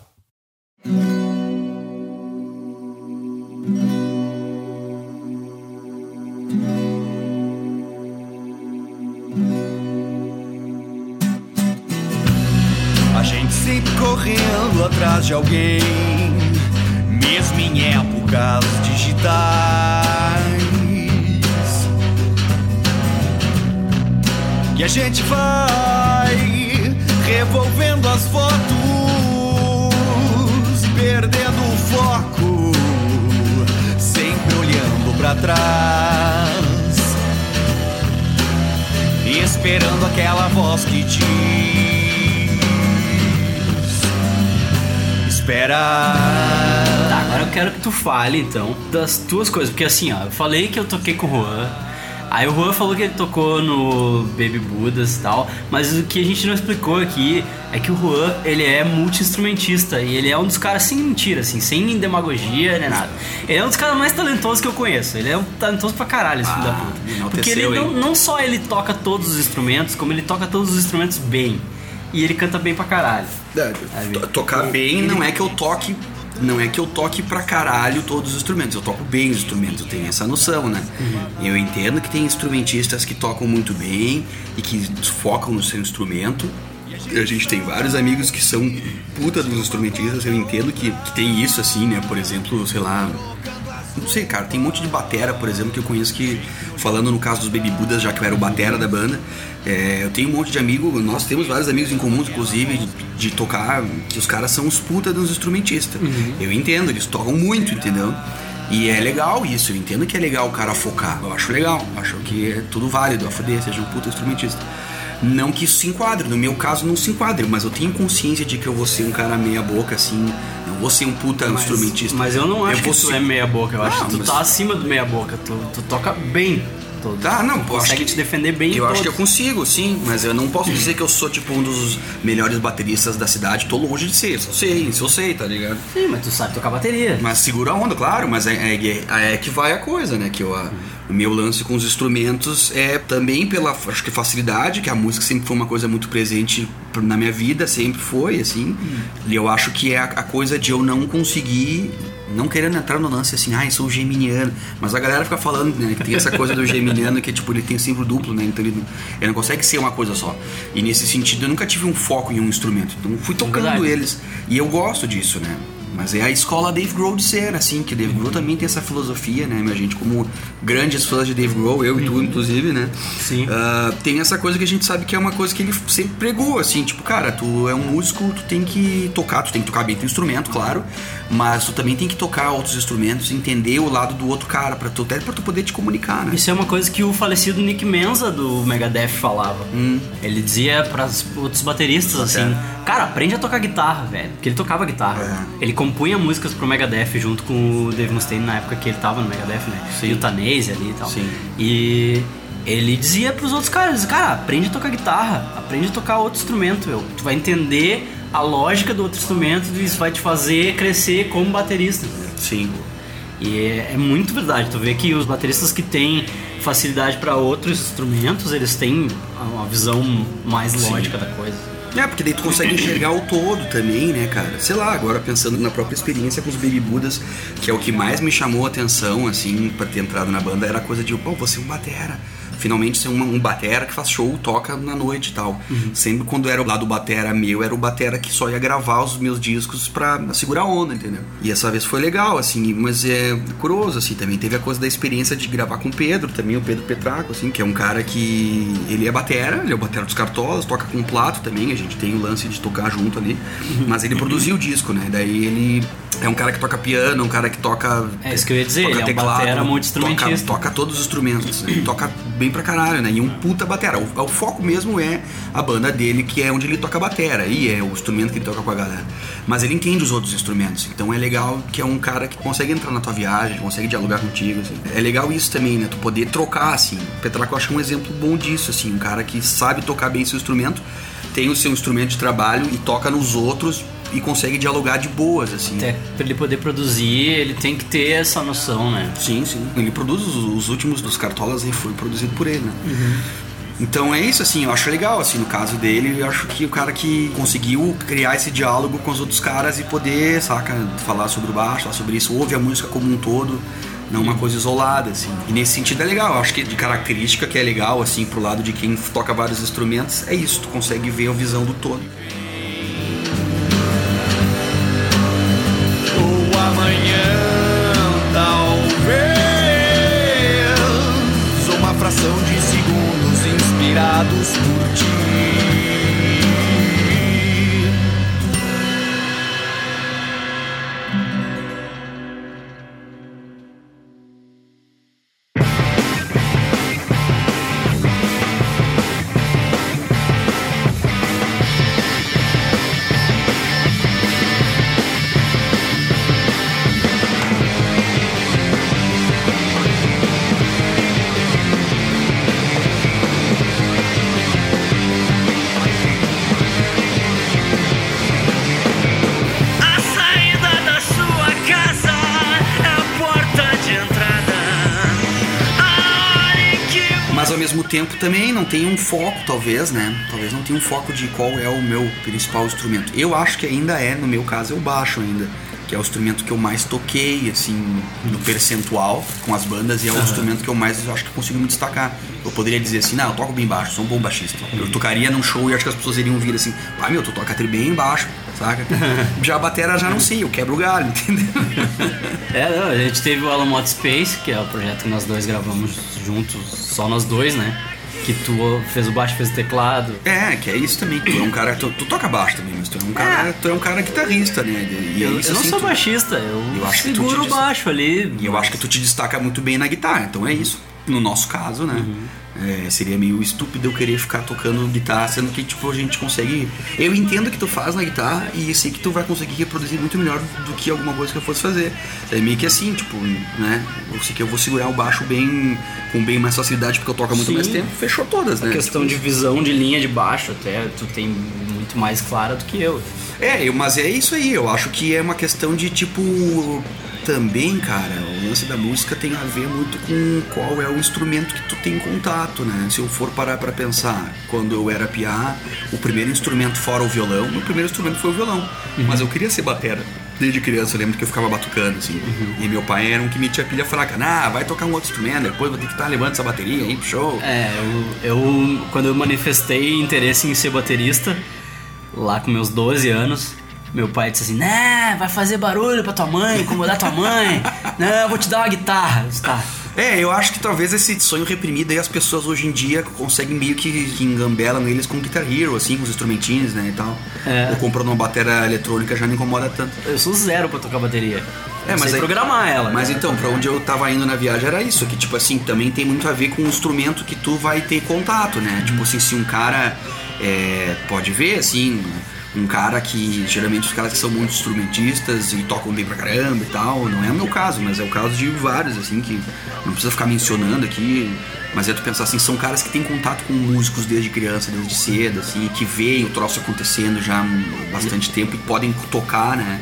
fale então das tuas coisas, porque assim, ó, eu falei que eu toquei com o Juan. Aí o Juan falou que ele tocou no Baby Budas e tal, mas o que a gente não explicou aqui é que o Juan, ele é multi-instrumentista e ele é um dos caras sem mentira, assim, sem demagogia nem nada. Ele é um dos caras mais talentosos que eu conheço. Ele é um talentoso pra caralho, esse filho da puta. enalteceu, Porque ele não, não só ele toca todos os instrumentos, como ele toca todos os instrumentos bem. E ele canta bem pra caralho. É, to- tocar bem não é que eu toque. Não é que eu toque pra caralho todos os instrumentos, eu toco bem os instrumentos, eu tenho essa noção, né? Eu entendo que tem instrumentistas que tocam muito bem e que focam no seu instrumento. A gente tem vários amigos que são puta dos instrumentistas, eu entendo que, que tem isso assim, né? Por exemplo, sei lá, não sei, cara, tem um monte de batera, por exemplo, que eu conheço que, falando no caso dos Baby Budas, já que eu era o batera da banda, é, eu tenho um monte de amigo, nós temos vários amigos em comum, inclusive, de, de tocar, que os caras são os puta dos instrumentistas. Eu entendo, eles tocam muito, entendeu? E é legal isso, eu entendo que é legal o cara focar, eu acho legal, acho que é tudo válido, a foder, seja um puta instrumentista. Não que isso se enquadre, no meu caso não se enquadre, mas eu tenho consciência de que eu vou ser um cara meia boca, assim, vou ser um puta instrumentista. Mas eu não acho que vou tu ser- é meia boca, eu acho Não, que tu mas- tá acima do meia boca, tu, tu toca bem. Todos. Tá, não, acho consegue que- te defender bem em Eu acho que eu consigo, sim, mas eu não posso dizer que eu sou tipo um dos melhores bateristas da cidade. Tô longe de ser, isso eu sei, isso eu sei, tá ligado? Sim, mas tu sabe tocar bateria. Mas segura a onda, claro, mas é, é, é que vai a coisa, né? Que eu, a- o meu lance com os instrumentos é também pela acho que facilidade, que a música sempre foi uma coisa muito presente na minha vida, sempre foi, assim. E eu acho que é a, a coisa de eu não conseguir. Não querendo entrar no lance assim, ai, sou geminiano. Mas a galera fica falando, né, que tem essa coisa do geminiano que, tipo, ele tem símbolo duplo, né? Então ele não, ele não consegue ser uma coisa só. E nesse sentido, eu nunca tive um foco em um instrumento. Então fui tocando Verdade. eles. E eu gosto disso, né? Mas é a escola Dave Grohl de ser, assim, que Dave Grohl também tem essa filosofia, né, minha gente? Como grandes fãs de Dave Grohl, eu e tu, inclusive, né? Sim. Ah, tem essa coisa que a gente sabe que é uma coisa que ele sempre pregou, assim, tipo, cara, tu é um músico, tu tem que tocar, tu tem que tocar bem teu instrumento, claro, mas tu também tem que tocar outros instrumentos, entender o lado do outro cara, pra tu, até pra tu poder te comunicar, né? Isso é uma coisa que o falecido Nick Menza do Megadeth falava. Hum. Ele dizia para outros bateristas assim: Cara, aprende a tocar guitarra, velho. Porque ele tocava guitarra. Ele compunha músicas pro Megadeth junto com o Dave Mustaine na época que ele tava no Megadeth, né? Sim. E o Tanese ali e tal. Sim. E ele dizia pros outros caras: Cara, aprende a tocar guitarra, aprende a tocar outro instrumento, meu. Tu vai entender a lógica do outro instrumento e isso vai te fazer crescer como baterista. entendeu? Sim. E é, é muito verdade. Tu vê que os bateristas que têm facilidade para outros instrumentos, eles têm uma visão mais lógica da coisa. É, porque daí tu consegue enxergar o todo também, né, cara? Sei lá, agora pensando na própria experiência com os Baby Budas, que é o que mais me chamou a atenção, assim, pra ter entrado na banda, era a coisa de, pô, você é um batera. Finalmente ser um, um batera que faz show, toca na noite e tal. Sempre quando era o lado batera meu, era o batera que só ia gravar os meus discos pra segurar a onda, entendeu? E essa vez foi legal, assim, mas é curioso, assim, também teve a coisa da experiência de gravar com o Pedro, também o Pedro Petraco, assim, que é um cara que ele é batera, ele é o batera dos Cartolas, toca com o Plato também, a gente tem o lance de tocar junto ali, mas ele produziu o disco, né? Daí ele é um cara que toca piano, um cara que toca É isso que eu ia dizer, toca ele é um batera multi-instrumentista. toca, toca todos os instrumentos, né? Toca bem pra caralho, né? E um puta batera. O, o foco mesmo é a banda dele, que é onde ele toca batera, e é o instrumento que ele toca com a galera. Mas ele entende os outros instrumentos, então é legal que é um cara que consegue entrar na tua viagem, consegue dialogar contigo, assim. É legal isso também, né? Tu poder trocar, assim. O Petraco eu acho um exemplo bom disso, assim. Um cara que sabe tocar bem seu instrumento, tem o seu instrumento de trabalho e toca nos outros e consegue dialogar de boas, assim. Até pra ele poder produzir, ele tem que ter essa noção, né? Sim, sim. Ele produz os, os últimos dos Cartolas e foi produzido por ele, né? Então é isso, assim, eu acho legal, assim, no caso dele, eu acho que o cara que conseguiu criar esse diálogo com os outros caras e poder, saca, falar sobre o baixo, falar sobre isso, ouve a música como um todo, não uma coisa isolada, assim. E nesse sentido é legal, eu acho que de característica que é legal, assim, pro lado de quem toca vários instrumentos, é isso, tu consegue ver a visão do todo. Talvez, uma também não tem um foco, talvez, né? Talvez não tenha um foco de qual é o meu principal instrumento. Eu acho que ainda é, no meu caso, é o baixo ainda. Que é o instrumento que eu mais toquei, assim, no percentual com as bandas, e é o instrumento que eu mais eu acho que consigo me destacar. Eu poderia dizer assim, não, eu toco bem baixo, sou um bom baixista. Eu tocaria num show e acho que as pessoas iriam vir assim, ah meu, tu toca bem baixo, saca? já a batera já não sei, eu quebro o galho, entendeu? É, não, a gente teve o Alamod Space, que é o projeto que nós dois gravamos juntos, só nós dois, né? Que tu fez o baixo, fez o teclado. É, que é isso também. Tu é um cara. Tu, tu toca baixo também, mas tu é um cara, tu é um cara guitarrista, né? E é Eu, isso, eu não assim, sou tu- baixista, eu, Eu acho seguro o baixo ali. E eu acho que tu te destaca muito bem na guitarra, então é isso. No nosso caso, né? É, seria meio estúpido eu querer ficar tocando guitarra, sendo que tipo, a gente consegue. Eu entendo o que tu faz na guitarra e sei que tu vai conseguir reproduzir muito melhor do que alguma coisa que eu fosse fazer. É meio que assim, tipo, né? Eu sei que eu vou segurar o baixo bem com bem mais facilidade porque eu toco há muito Sim. mais tempo. Fechou todas, né? A questão de visão de linha de baixo, até tu tem muito mais clara do que eu. É, eu- mas é isso aí. Eu acho que é uma questão de tipo. Também, cara, o lance da música tem a ver muito com qual é o instrumento que tu tem contato, né? Se eu for parar pra pensar, quando eu era piá, o primeiro instrumento fora o violão, meu primeiro instrumento foi o violão. Mas eu queria ser batera. Desde criança, eu lembro que eu ficava batucando, assim. E meu pai era um que metia pilha fraca. Ah, vai tocar um outro instrumento, depois vou ter que estar levando essa bateria aí pro show. É, eu, eu quando eu manifestei interesse em ser baterista, lá com meus 12 anos, meu pai disse assim, né, vai fazer barulho pra tua mãe, incomodar tua mãe, não, eu vou te dar uma guitarra. Tá. É, eu acho que talvez esse sonho reprimido aí as pessoas hoje em dia conseguem meio que, que engambelam neles com Guitar Hero, assim, com os instrumentinhos, né, e tal. É. Ou comprando uma bateria eletrônica já não incomoda tanto. Eu sou zero pra tocar bateria. É, Eu mas aí- programar ela. Mas né? então, pra onde eu tava indo na viagem era isso, que tipo assim, também tem muito a ver com o instrumento que tu vai ter contato, né? Tipo assim, se um cara é, pode ver, assim, um cara que geralmente os caras que são muito instrumentistas e tocam bem pra caramba e tal, não é o meu caso, mas é o caso de vários, assim, que não precisa ficar mencionando aqui. Mas é tu pensar assim, são caras que têm contato com músicos desde criança, desde cedo, assim, que veem o troço acontecendo já há bastante tempo e podem tocar, né?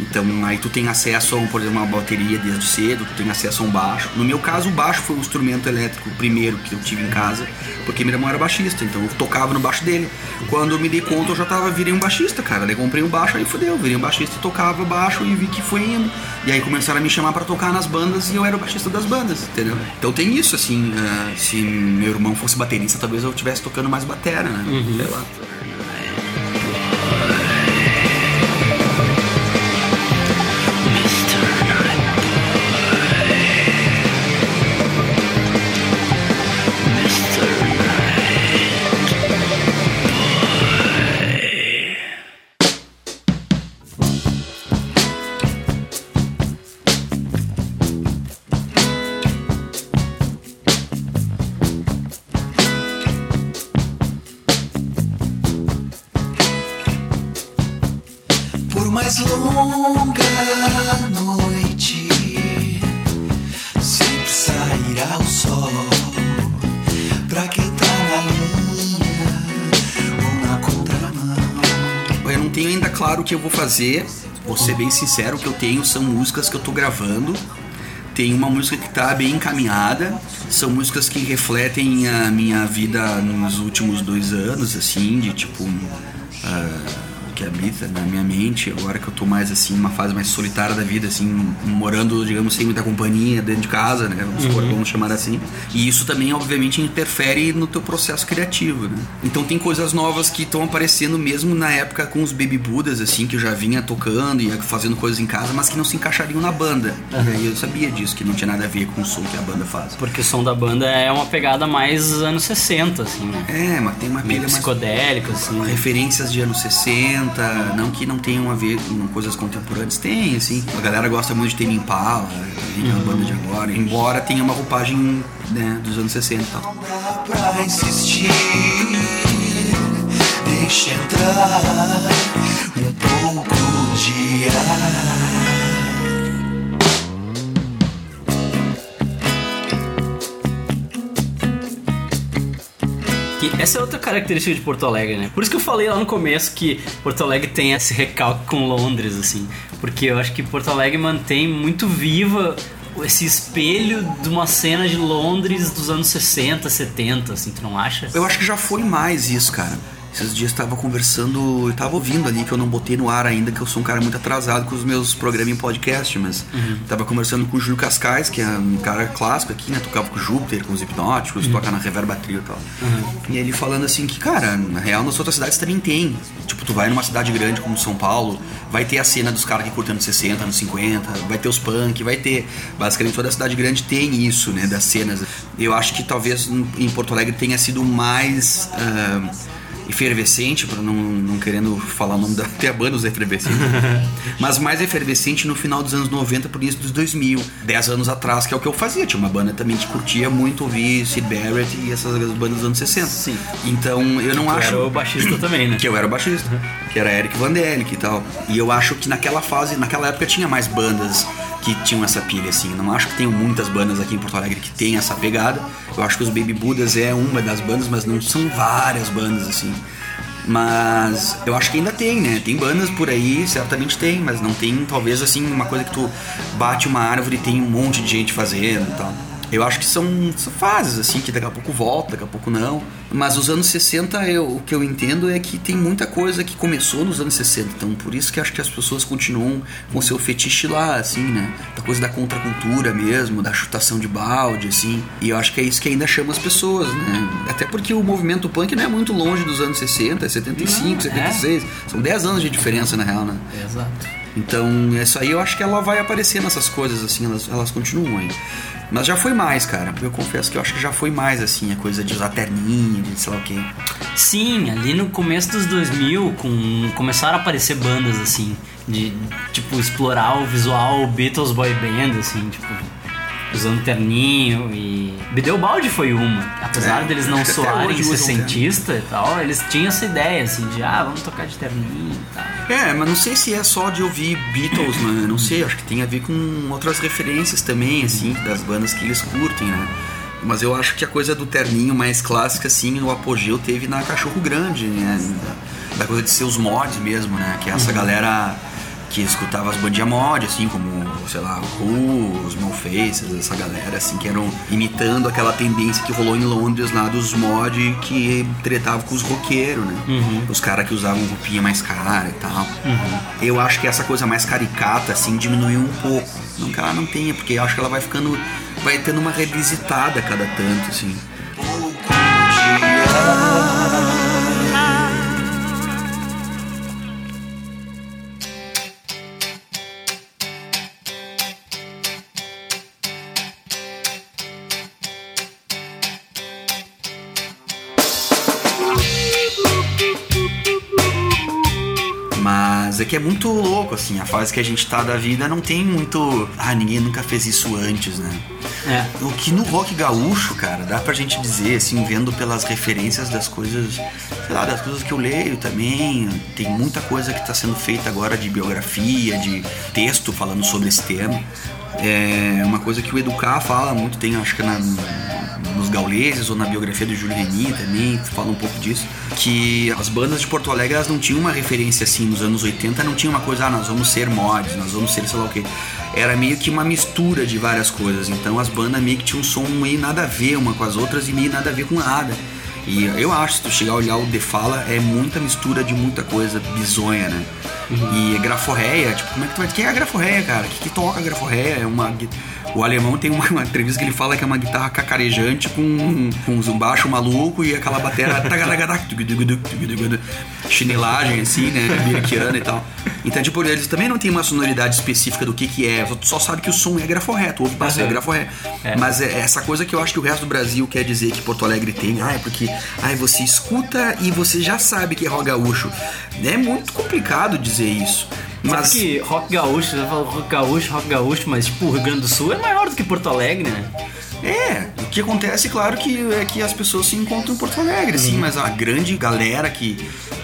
Então aí tu tem acesso a, um, por exemplo, uma bateria desde cedo, tu tem acesso a um baixo. No meu caso, o baixo foi o instrumento elétrico primeiro que eu tive em casa, porque meu irmão era baixista, então eu tocava no baixo dele. Quando eu me dei conta, eu já tava, virei um baixista, cara. Daí comprei um baixo, aí fodeu, virei um baixista e tocava baixo e vi que foi indo. E aí começaram a me chamar pra tocar nas bandas e eu era o baixista das bandas, entendeu? Então tem isso, assim, ah, se meu irmão fosse baterista, talvez eu estivesse tocando mais batera, né? Sei lá. Que eu vou fazer. Vou ser bem sincero, o que eu tenho são músicas que eu tô gravando. Tem uma música que tá bem encaminhada. São músicas que refletem a minha vida nos últimos dois anos, assim, de tipo. o que habita na minha mente, agora que eu tô mais assim, numa fase mais solitária da vida, assim, morando, digamos, sem muita companhia dentro de casa, né? Vamos, supor, vamos chamar assim. E isso também, obviamente, interfere no teu processo criativo, né? Então tem coisas novas que estão aparecendo mesmo na época com os Baby Budas, assim, que eu já vinha tocando e fazendo coisas em casa, mas que não se encaixariam na banda. E aí eu sabia disso, que não tinha nada a ver com o som que a banda faz. Porque o som da banda é uma pegada mais anos 60, assim, né? É, mas tem uma Meio pegada mais psicodélica, assim. referências de anos 60, não que não tenham a ver com coisas contemporâneas, tem, assim. A galera gosta muito de Tame Impala, que é uma banda de agora, embora tenha uma roupagem né, dos anos 60 e tal. pra insistir. Deixa entrar um pouco de ar. Essa é outra característica de Porto Alegre, né? Por isso que eu falei lá no começo que Porto Alegre tem esse recalque com Londres, assim. Porque eu acho que Porto Alegre mantém muito viva esse espelho de uma cena de Londres dos anos 60, 70, assim, tu não acha? Eu acho que já foi mais isso, cara. Esses dias tava conversando, eu tava ouvindo ali que eu não botei no ar ainda, que eu sou um cara muito atrasado com os meus programas em podcast, mas tava conversando com o Júlio Cascais, que é um cara clássico aqui, né? Tocava com o Júpiter, com os hipnóticos, toca na Reverba Trio e tal. E ele falando assim que, cara, na real nas outras cidades também tem. Tipo, tu vai numa cidade grande como São Paulo, vai ter a cena dos caras que curtem anos 60, anos 50, vai ter os punk, vai ter. Basicamente toda cidade grande tem isso, né? Das cenas. Eu acho que talvez em Porto Alegre tenha sido mais. ah, efervescente, para não, não querendo falar o nome da até a banda os efervescentes, mas mais efervescente no final dos anos 90 por início dos 2000, 10 anos atrás, que é o que eu fazia. Tinha uma banda também que curtia muito ouvir Sid Barrett e essas bandas dos anos 60. Sim. Então eu não Tu acho. era o baixista também, né? Que eu era o baixista, que era Eric Van Delick e tal. E eu acho que naquela fase, naquela época tinha mais bandas que tinham essa pilha, assim. Eu não acho que tenham muitas bandas aqui em Porto Alegre que tem essa pegada. Eu acho que os Baby Budas é uma das bandas, mas não são várias bandas, assim. Mas eu acho que ainda tem, né? Tem bandas por aí, certamente tem, mas não tem, talvez, assim, uma coisa que tu bate uma árvore e tem um monte de gente fazendo e tal. Eu acho que são, são fases, assim, que daqui a pouco volta, daqui a pouco não. Mas os anos 60, eu, o que eu entendo é que tem muita coisa que começou nos anos 60. Então, por isso que acho que as pessoas continuam com o seu fetiche lá, assim, né? Da coisa da contracultura mesmo, da chutação de balde, assim. E eu acho que é isso que ainda chama as pessoas, né? Até porque o movimento punk não é muito longe dos anos 60, é 75, Não, é. 76. São 10 anos de diferença, na real, né? Exato. Então, isso aí eu acho que ela vai aparecer nessas coisas, assim, elas, elas continuam aí. Mas já foi mais, cara. Eu confesso que eu acho que já foi mais, assim, a coisa de usar terninho, de sei lá o quê. Sim, ali no começo dos 2000, com, começaram a aparecer bandas assim, de tipo explorar o visual Beatles boy band, assim, tipo usando terninho e Bideu Balde foi uma, apesar É, deles não soarem hoje usam sessentista e tal, eles tinham essa ideia assim de ah, vamos tocar de terninho e tal. É, mas não sei se é só de ouvir Beatles, né? Não sei, acho que tem a ver com outras referências também, assim, das bandas que eles curtem, né? Mas eu acho que a coisa do terninho mais clássica, assim, no apogeu teve na Cachorro Grande, né? Da, da coisa de ser os mods mesmo, né? Que é essa galera que escutava as bandinhas mod, assim, como, sei lá, o Who, os Malfaces, essa galera, assim, que eram imitando aquela tendência que rolou em Londres lá dos mod que tretavam com os roqueiros, né? Os caras que usavam roupinha mais cara e tal. Eu acho que essa coisa mais caricata, assim, diminuiu um pouco. Não que ela não tenha, porque eu acho que ela vai ficando. vai tendo uma revisitada a cada tanto, assim. É que é muito louco, assim, a fase que a gente tá da vida não tem muito. Ah, ninguém nunca fez isso antes, né? É. O que no rock gaúcho, cara, dá pra gente dizer, assim, vendo pelas referências das coisas, sei lá, das coisas que eu leio também. Tem muita coisa que tá sendo feita agora de biografia, de texto falando sobre esse tema. É uma coisa que o Educar fala muito, tem acho que na, nos Gauleses ou na biografia do Júlio Reni também, fala um pouco disso, que as bandas de Porto Alegre elas não tinham uma referência assim, nos anos 80 não tinha uma coisa, ah, nós vamos ser mods, nós vamos ser sei lá o que. Era meio que uma mistura de várias coisas, então as bandas meio que tinham um som meio nada a ver uma com as outras e meio nada a ver com nada. E eu acho, se tu chegar a olhar o The Fala, é muita mistura de muita coisa bizonha, né? E graforreia, tipo, como é que tu vai. O que é a graforreia, cara? O que, que toca a graforreia? É uma. O alemão tem uma, uma entrevista que ele fala que é uma guitarra cacarejante com, com um baixo maluco e aquela bateria chinelagem assim, né? Birkiana e tal. Então, tipo, eles também não têm uma sonoridade específica do que que é. Só sabe que o som é graforré, tu ouve bastante é graforré. Mas é essa coisa que eu acho que o resto do Brasil quer dizer que Porto Alegre tem. Ah, é porque ai, você escuta e você já sabe que é rock gaúcho. É muito complicado dizer isso. Mas Mas que rock gaúcho, você fala rock gaúcho, rock gaúcho, mas tipo, o Rio Grande do Sul é maior do que Porto Alegre, né? É, o que acontece, claro, que é que as pessoas se encontram em Porto Alegre, sim, mas a grande galera que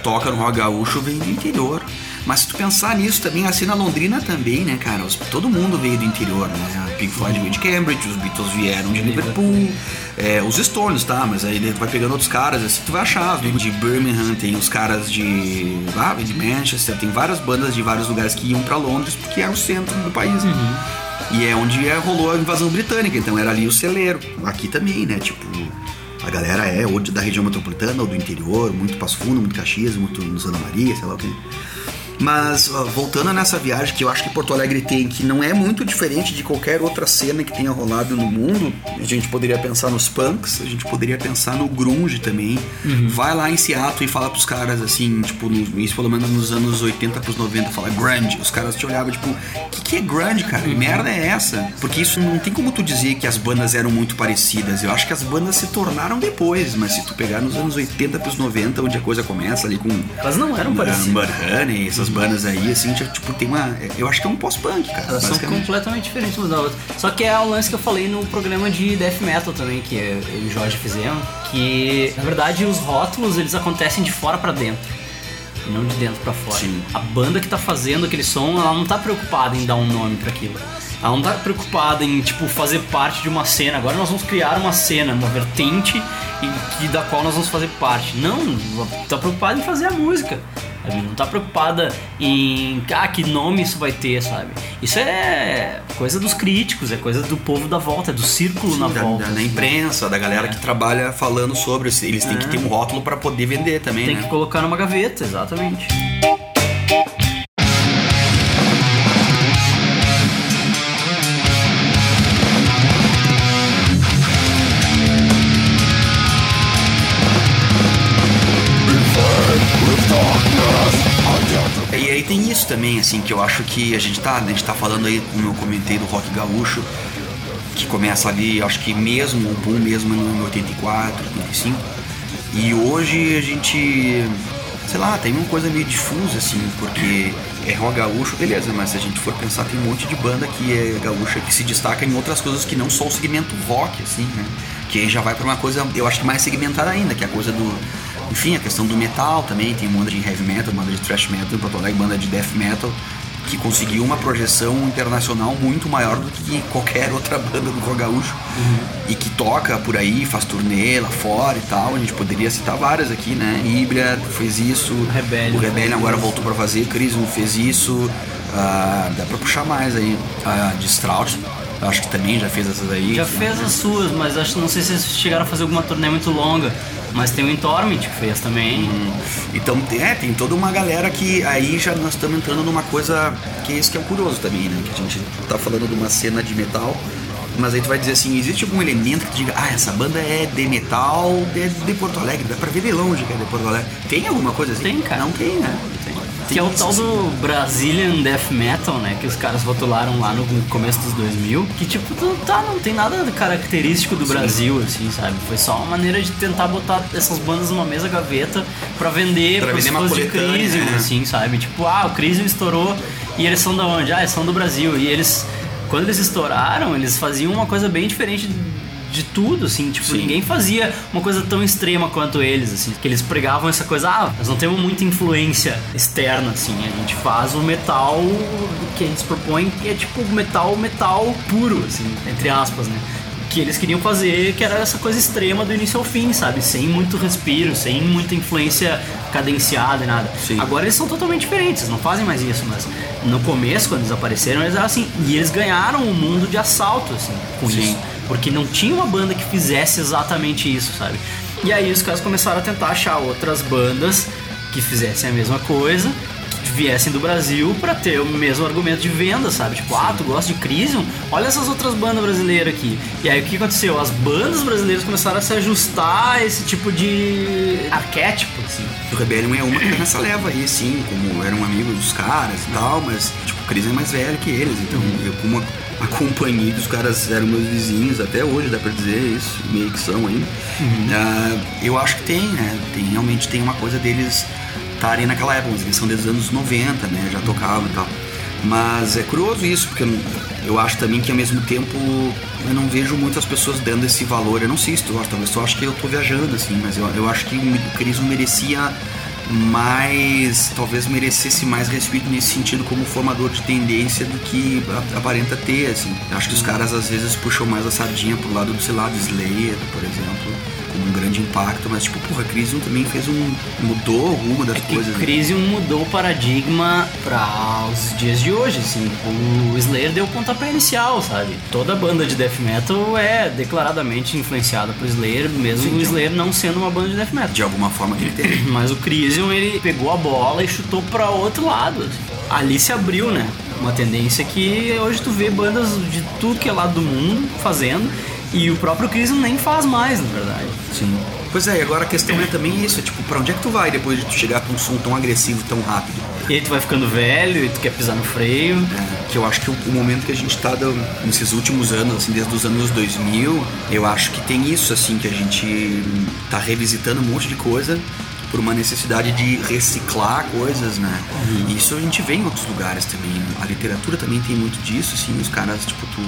toca no rock gaúcho vem do interior. Mas se tu pensar nisso também, a cena londrina também, né, cara? Os- todo mundo veio do interior, né? Pink Floyd veio de Cambridge, os Beatles vieram de Liverpool, é, os Stones, tá? Mas aí ele vai pegando outros caras, assim, tu vai achar, de Birmingham, tem os caras de, ah, de Manchester, tem várias bandas de vários lugares que iam pra Londres porque era o centro do país. E é onde é, rolou a invasão britânica, então era ali o celeiro. Aqui também, né? Tipo, a galera é ou da região metropolitana ou do interior, muito Passo Fundo, muito Caxias, muito no Santa Maria, sei lá o quê. Mas voltando nessa viagem que eu acho que Porto Alegre tem, que não é muito diferente de qualquer outra cena que tenha rolado no mundo, a gente poderia pensar nos punks, a gente poderia pensar no grunge também. Vai lá em Seattle e fala pros caras assim, tipo, isso pelo menos nos anos 80 pros 90, fala grunge. Os caras te olhavam tipo, o que, que é grunge, cara? Que merda é essa? Porque isso não tem como tu dizer que as bandas eram muito parecidas. Eu acho que as bandas se tornaram depois, mas se tu pegar nos anos 80 pros 90, onde a coisa começa ali com Elas não eram parecidas. Mudhoney, essas bandas aí, assim, já, tipo, tem uma. Eu acho que é um pós-punk, cara. Elas são completamente diferentes uma da outra. Só que é o lance que eu falei no programa de death metal também, que eu e o Jorge fizemos, que na verdade os rótulos eles acontecem de fora pra dentro. Não de dentro pra fora. Sim. A banda que tá fazendo aquele som, ela não tá preocupada em dar um nome pra aquilo. Ela não tá preocupada em, tipo, fazer parte de uma cena. Agora nós vamos criar uma cena, uma vertente e, e da qual nós vamos fazer parte. Não, tá preocupada em fazer a música. Não tá preocupada em ah, que nome isso vai ter, sabe? Isso é coisa dos críticos, é coisa do povo da volta, é do círculo na da, volta. da- da assim. imprensa, da galera É. que trabalha falando sobre. Eles têm que ter um rótulo pra poder vender também, Tem né? que colocar numa gaveta, exatamente. Também, assim, que eu acho que a gente tá, a gente tá falando aí, como eu comentei, do rock gaúcho, que começa ali, acho que mesmo, o boom mesmo em 84, 85. E hoje a gente, sei lá, tem uma coisa meio difusa, assim, porque é rock gaúcho, beleza, mas se a gente for pensar, tem um monte de banda que é gaúcha que se destaca em outras coisas que não só o segmento rock, assim, né? Que aí já vai pra uma coisa, eu acho que mais segmentada ainda, que é a coisa do. Enfim, a questão do metal também, tem banda de heavy metal, banda de thrash metal, Porto Alegre, banda de death metal, que conseguiu uma projeção internacional muito maior do que qualquer outra banda do rock gaúcho. E que toca por aí, faz turnê lá fora e tal. A gente poderia citar várias aqui, né? Hybria fez isso. Rebellion. O Rebellion agora voltou pra fazer. Crismo fez isso. ah, dá pra puxar mais aí. Ah, de Strauss, acho que também já fez essas aí. Já fez as suas, mas acho não sei se vocês chegaram a fazer alguma turnê muito longa. Mas tem o Entorment que fez também. Então, é, tem toda uma galera que aí já nós estamos entrando numa coisa que é isso que é o curioso também, né? Que a gente tá falando de uma cena de metal, mas aí tu vai dizer assim, existe algum elemento que diga, ah, essa banda é de metal de, de Porto Alegre, dá pra ver de longe que é de Porto Alegre. Tem alguma coisa assim? Tem, cara. Não tem, né? Que é o tal do Brazilian Death Metal, né? Que os caras rotularam lá no começo dos 2000. Que, tipo, tá, não tem nada característico do Brasil, assim, sabe? Foi só uma maneira de tentar botar essas bandas numa mesma gaveta pra vender Pra vender uma de Crisium, né? assim, sabe? Tipo, ah, o Crisium estourou e eles são da onde? Ah, eles são do Brasil. E eles, quando eles estouraram, eles faziam uma coisa bem diferente de tudo, assim, tipo, Sim. ninguém fazia uma coisa tão extrema quanto eles, assim, que eles pregavam essa coisa, ah, nós não temos muita influência externa, assim, a gente faz o metal que a gente propõe, que é tipo metal, metal puro, assim, entre aspas, né? Que eles queriam fazer, que era essa coisa extrema do início ao fim, sabe? Sem muito respiro, sem muita influência cadenciada e nada. Sim. Agora eles são totalmente diferentes, não fazem mais isso, mas no começo, quando eles apareceram, eles eram assim, e eles ganharam o mundo de assalto, assim, com Sim. isso. Porque não tinha uma banda que fizesse exatamente isso, sabe? E aí os caras começaram a tentar achar outras bandas que fizessem a mesma coisa, viessem do Brasil pra ter o mesmo argumento de venda, sabe? Tipo, ah, tu gosta de Crisium? Olha essas outras bandas brasileiras aqui. E aí o que aconteceu? As bandas brasileiras começaram a se ajustar a esse tipo de arquétipo, assim. O Rebellion é uma que tá nessa leva aí, sim, como eram amigos dos caras e tal, mas, tipo, o Cris é mais velho que eles, então eu como acompanhei que os caras eram meus vizinhos até hoje, dá pra dizer isso, meio que são ainda. Ah, eu acho que tem, né? Tem, realmente tem uma coisa deles estarem naquela época, eles são desde os anos 90, né? Já tocavam e tal. Mas é curioso isso, porque eu, acho também que ao mesmo tempo eu não vejo muitas pessoas dando esse valor. Eu não sei se tu gosta, talvez tu acha que eu tô viajando assim, mas eu, eu acho que o Cris merecia mais, talvez merecesse mais respeito nesse sentido como formador de tendência do que aparenta ter, assim. Eu acho que os caras às vezes puxam mais a sardinha pro lado do, sei lá, do Slayer, por exemplo, um grande impacto, mas tipo, porra, Crisium também fez um. mudou o rumo das Que coisas. né? Crisium mudou o paradigma para os dias de hoje, assim. O Slayer deu o pontapé inicial, sabe? Toda banda de death metal é declaradamente influenciada por Slayer, mesmo Sim, o Slayer não sendo uma banda de death metal. De alguma forma que ele teve. Mas o Crisium, ele pegou a bola e chutou para outro lado. assim. Ali se abriu, né? Uma tendência que hoje tu vê bandas de tudo que é lado do mundo fazendo. E o próprio Crisium nem faz mais, na verdade. Sim. Pois é, e agora a questão é também isso, tipo, pra onde é que tu vai depois de tu chegar com um som tão agressivo, tão rápido? E aí tu vai ficando velho e tu quer pisar no freio. É, que eu acho que o, o momento que a gente tá dando, nesses últimos anos, assim, desde os anos 2000, eu acho que tem isso, assim, que a gente tá revisitando um monte de coisa por uma necessidade de reciclar coisas, né? E isso a gente vê em outros lugares também. A literatura também tem muito disso, assim, os caras, tipo, tu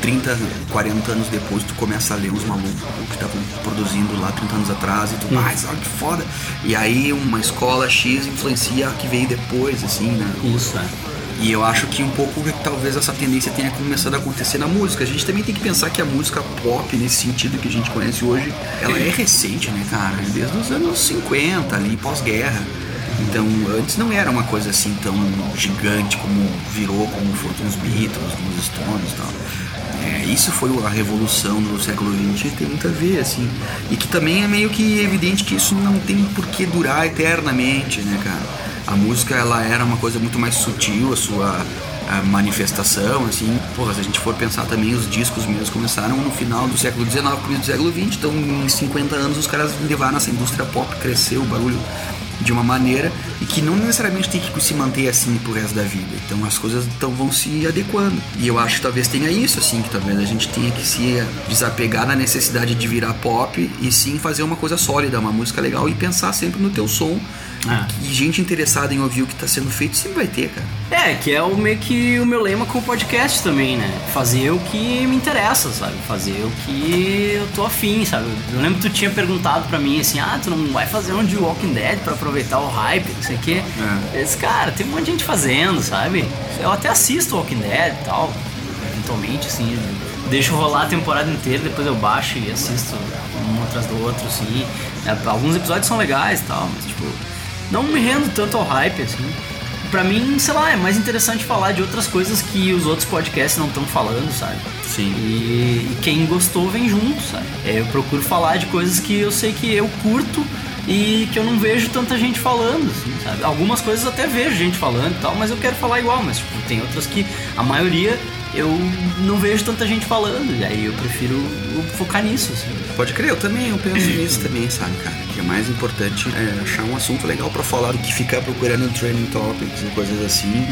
30, 40 anos depois tu começa a ler os malucos que estavam produzindo lá 30 anos atrás e tu, Hum. mais, olha que foda. E aí uma escola X influencia a que veio depois, assim, né? Isso, é. E eu acho que um pouco que talvez essa tendência tenha começado a acontecer na música. A gente também tem que pensar que a música pop, nesse sentido que a gente conhece hoje, ela é recente, né, cara? Desde os anos 50, ali, pós-guerra. Então, antes não era uma coisa assim tão gigante como virou, como foram os Beatles, como os Stones e tal. É, isso foi a revolução do século XX, tem muito a ver, assim. E que também é meio que evidente que isso não tem por que durar eternamente, né, cara? A música, ela era uma coisa muito mais sutil, a sua a manifestação, assim. Porra, se a gente for pensar também, os discos mesmo começaram no final do século XIX, começo do século XX, então em 50 anos os caras levaram essa indústria pop, cresceu o bagulho de uma maneira e que não necessariamente tem que se manter assim pro resto da vida. Então as coisas então vão se adequando. E eu acho que talvez tenha isso, assim, que talvez a gente tenha que se desapegar da necessidade de virar pop e sim fazer uma coisa sólida, uma música legal e pensar sempre no teu som. Ah. E gente interessada em ouvir o que tá sendo feito sempre vai ter, cara. É, que é o meio que o meu lema com o podcast também, né? Fazer o que me interessa, sabe? Fazer o que eu tô afim, sabe? Eu lembro que tu tinha perguntado pra mim assim, ah, tu não vai fazer um de Walking Dead pra aproveitar o hype, não sei o quê. É. Eu disse, cara, tem um monte de gente fazendo, sabe? Eu até assisto Walking Dead e tal, eventualmente, assim, deixo rolar a temporada inteira, depois eu baixo e assisto um atrás do outro, assim. É, alguns episódios são legais e tal, mas tipo, não me rendo tanto ao hype, assim. Pra mim, sei lá, é mais interessante falar de outras coisas que os outros podcasts não estão falando, sabe? Sim. E, e quem gostou vem junto, sabe? É, Eu procuro falar de coisas que eu sei que eu curto e que eu não vejo tanta gente falando, assim, sabe? Algumas coisas até vejo gente falando e tal, mas eu quero falar igual, mas tipo, tem outras que a maioria eu não vejo tanta gente falando, e aí eu prefiro focar nisso, assim. Pode crer, eu também eu penso nisso também, sabe, cara? Que é mais importante é achar um assunto legal pra falar do que ficar procurando trending topics e coisas assim,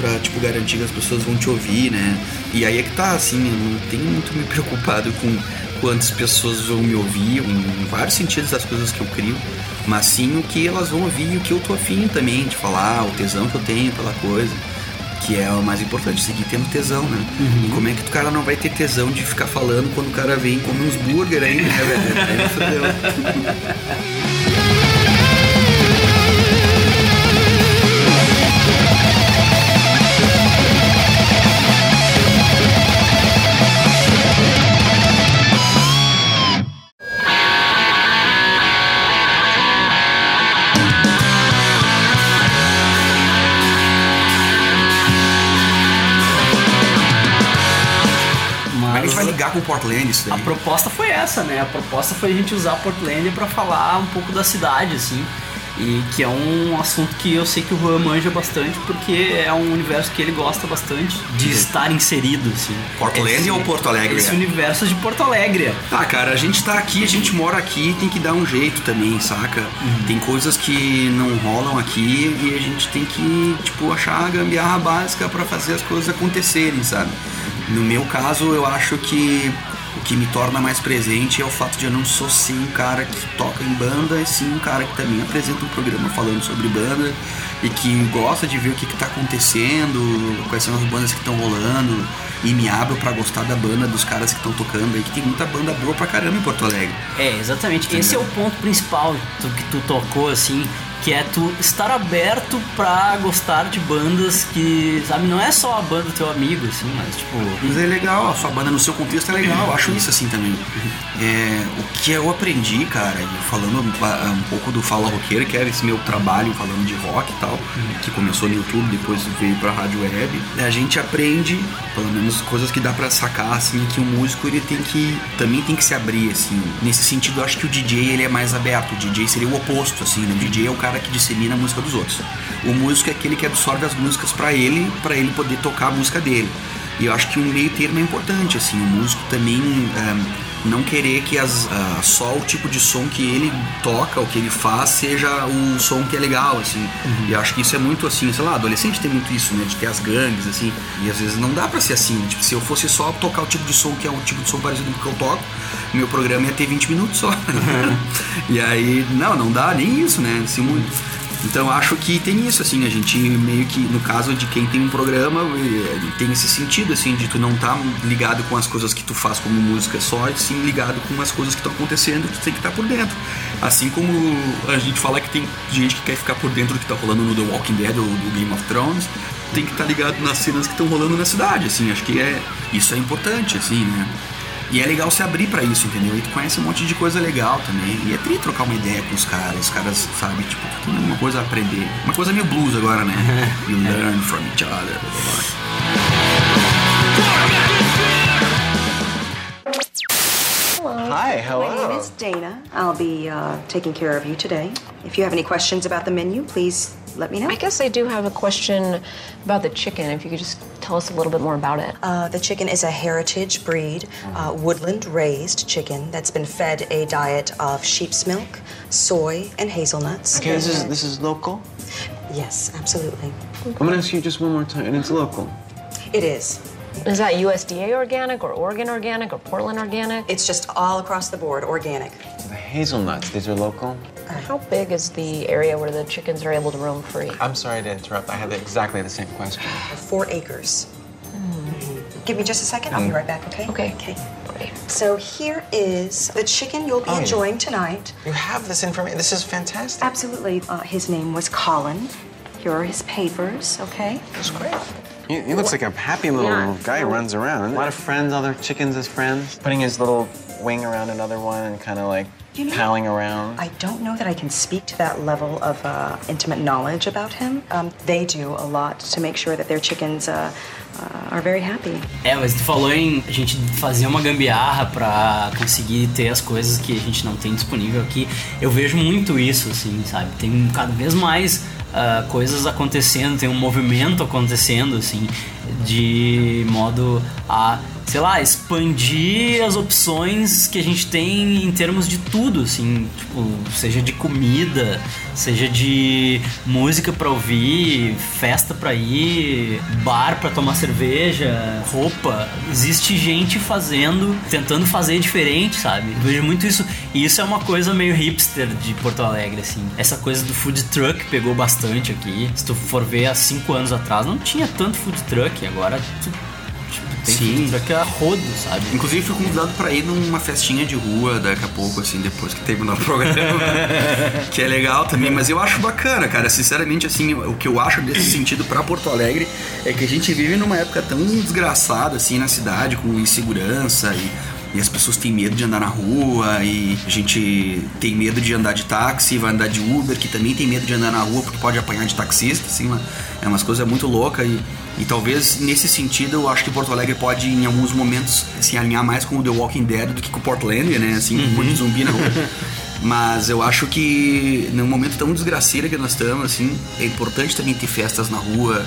pra, tipo, garantir que as pessoas vão te ouvir, né? E aí é que tá, assim, eu não tenho muito me preocupado com quantas pessoas vão me ouvir, em vários sentidos das coisas que eu crio, mas sim o que elas vão ouvir e o que eu tô afim também de falar, o tesão que eu tenho pela coisa. Que é o mais importante, seguir tendo tesão, né? E como é que o cara não vai ter tesão de ficar falando quando o cara vem e come uns burger aí, né, velho? Aí fudeu. ligar com Portland isso A daí. proposta foi essa, né? A proposta foi a gente usar Portland pra falar um pouco da cidade, assim. E que é um assunto que eu sei que o Juan manja bastante, porque é um universo que ele gosta bastante de estar inserido, assim. Portland Esse- ou Porto Alegre? Esse universo de Porto Alegre. Ah, cara, a gente tá aqui, a gente mora aqui, tem que dar um jeito também, saca? Tem coisas que não rolam aqui e a gente tem que, tipo, achar a gambiarra básica pra fazer as coisas acontecerem, sabe? No meu caso, eu acho que o que me torna mais presente é o fato de eu não sou sim um cara que toca em banda, e sim um cara que também apresenta um programa falando sobre banda e que gosta de ver o que, que tá acontecendo, quais são as bandas que estão rolando e me abro pra gostar da banda, dos caras que estão tocando aí, que tem muita banda boa pra caramba em Porto Alegre. É, exatamente. Esse é o ponto principal que tu tocou, assim, que é tu estar aberto pra gostar de bandas que, sabe, não é só a banda do teu amigo, assim, mas tipo. Mas é legal, a sua banda no seu contexto é legal, eu acho isso assim também. É, o que eu aprendi, cara, falando um, um pouco do Fala Roqueiro, que era esse meu trabalho falando de rock e tal, que começou no YouTube, depois veio pra rádio web, a gente aprende, pelo menos coisas que dá pra sacar, assim, que o músico ele tem que, também tem que se abrir, assim. Nesse sentido, eu acho que o DJ ele é mais aberto, o DJ seria o oposto, assim, né? O DJ é o cara que dissemina a música dos outros. O músico é aquele que absorve as músicas pra ele, pra ele poder tocar a música dele. E eu acho que um meio termo é importante, assim, o músico também eh, não querer que as, ah, só o tipo de som que ele toca, o que ele faz, seja o som que é legal, assim. E eu acho que isso é muito assim, sei lá, adolescente tem muito isso, né, de ter as gangues, assim. E às vezes não dá pra ser assim, tipo, se eu fosse só tocar o tipo de som que é um tipo de som parecido com o que eu toco, meu programa ia ter 20 minutos só. e aí, não, não dá nem isso, né, assim, muito. Então acho que tem isso, assim, a gente meio que, no caso de quem tem um programa, eh, tem esse sentido, assim, de tu não tá ligado com as coisas que tu faz como música só, e sim ligado com as coisas que estão acontecendo, tu tem que estar por dentro. Assim como a gente fala que tem gente que quer ficar por dentro do que tá rolando no The Walking Dead ou do Game of Thrones, tem que estar ligado nas cenas que estão rolando na cidade, assim, acho que é, isso é importante, assim, né. E é legal se abrir pra isso, entendeu? E tu conhece um monte de coisa legal também. E é tri trocar uma ideia com os caras. Os caras, sabe, tipo, tem uma coisa a aprender. Uma coisa meio blues agora, né? You learn from each other, blá, blá. Hi, My name is Dana. I'll be uh, taking care of you today. If you have any questions about the menu, please let me know. I guess I do have a question about the chicken. If you could just tell us a little bit more about it. Uh, the chicken is a heritage breed, uh, woodland raised chicken that's been fed a diet of sheep's milk, soy, and hazelnuts. Okay, this is this is local. Yes, absolutely. I'm gonna ask you just one more time, and it's local. It is. Is that USDA organic or Oregon organic or Portland organic? It's just all across the board organic. The hazelnuts, these are local. How big is the area where the chickens are able to roam free? I'm sorry to interrupt. I had exactly the same question. Four acres. Give me just a second. I'll be right back, okay? Okay. Okay. So here is the chicken you'll be Oh, yeah. enjoying tonight. You have this information. This is fantastic. Absolutely. Uh, his name was Colin. Here are his papers, okay? That's great. He, he looks like a happy little Yeah. guy who runs around. A lot of friends, other chickens as friends. Putting his little wing around another one and kind of like You know- palling around. I don't know that I can speak to that level of uh, intimate knowledge about him. Um, they do a lot to make sure that their chickens uh, uh, are very happy. É, mas tu falou em a gente fazer uma gambiarra pra conseguir ter as coisas que a gente não tem disponível aqui. Eu vejo muito isso, assim, sabe? Tem cada vez mais ah, coisas acontecendo, tem um movimento acontecendo, assim, de modo a, sei lá, expandir as opções que a gente tem em termos de tudo, assim, tipo, seja de comida, seja de música pra ouvir, festa pra ir, bar pra tomar cerveja, roupa. Existe gente fazendo, tentando fazer diferente, sabe? Eu vejo muito isso. E isso é uma coisa meio hipster de Porto Alegre, assim. Essa coisa do food truck pegou bastante aqui. Se tu for ver há cinco anos atrás, não tinha tanto food truck. Agora tu, tem Sim. truck a rodo, sabe? Inclusive fui convidado pra ir numa festinha de rua daqui a pouco, assim, depois que terminar o programa. que é legal também, mas eu acho bacana, cara. Sinceramente, assim, o que eu acho desse sentido pra Porto Alegre é que a gente vive numa época tão desgraçada, assim, na cidade, com insegurança e. e as pessoas têm medo de andar na rua e a gente tem medo de andar de táxi, vai andar de Uber, que também tem medo de andar na rua porque pode apanhar de taxista, assim, é umas coisas muito loucas e, e talvez nesse sentido eu acho que Porto Alegre pode em alguns momentos se alinhar mais com o The Walking Dead do que com o Portland, né, assim, com um monte de zumbi na rua. Mas eu acho que num momento tão desgraceiro que nós estamos, assim, é importante também ter festas na rua,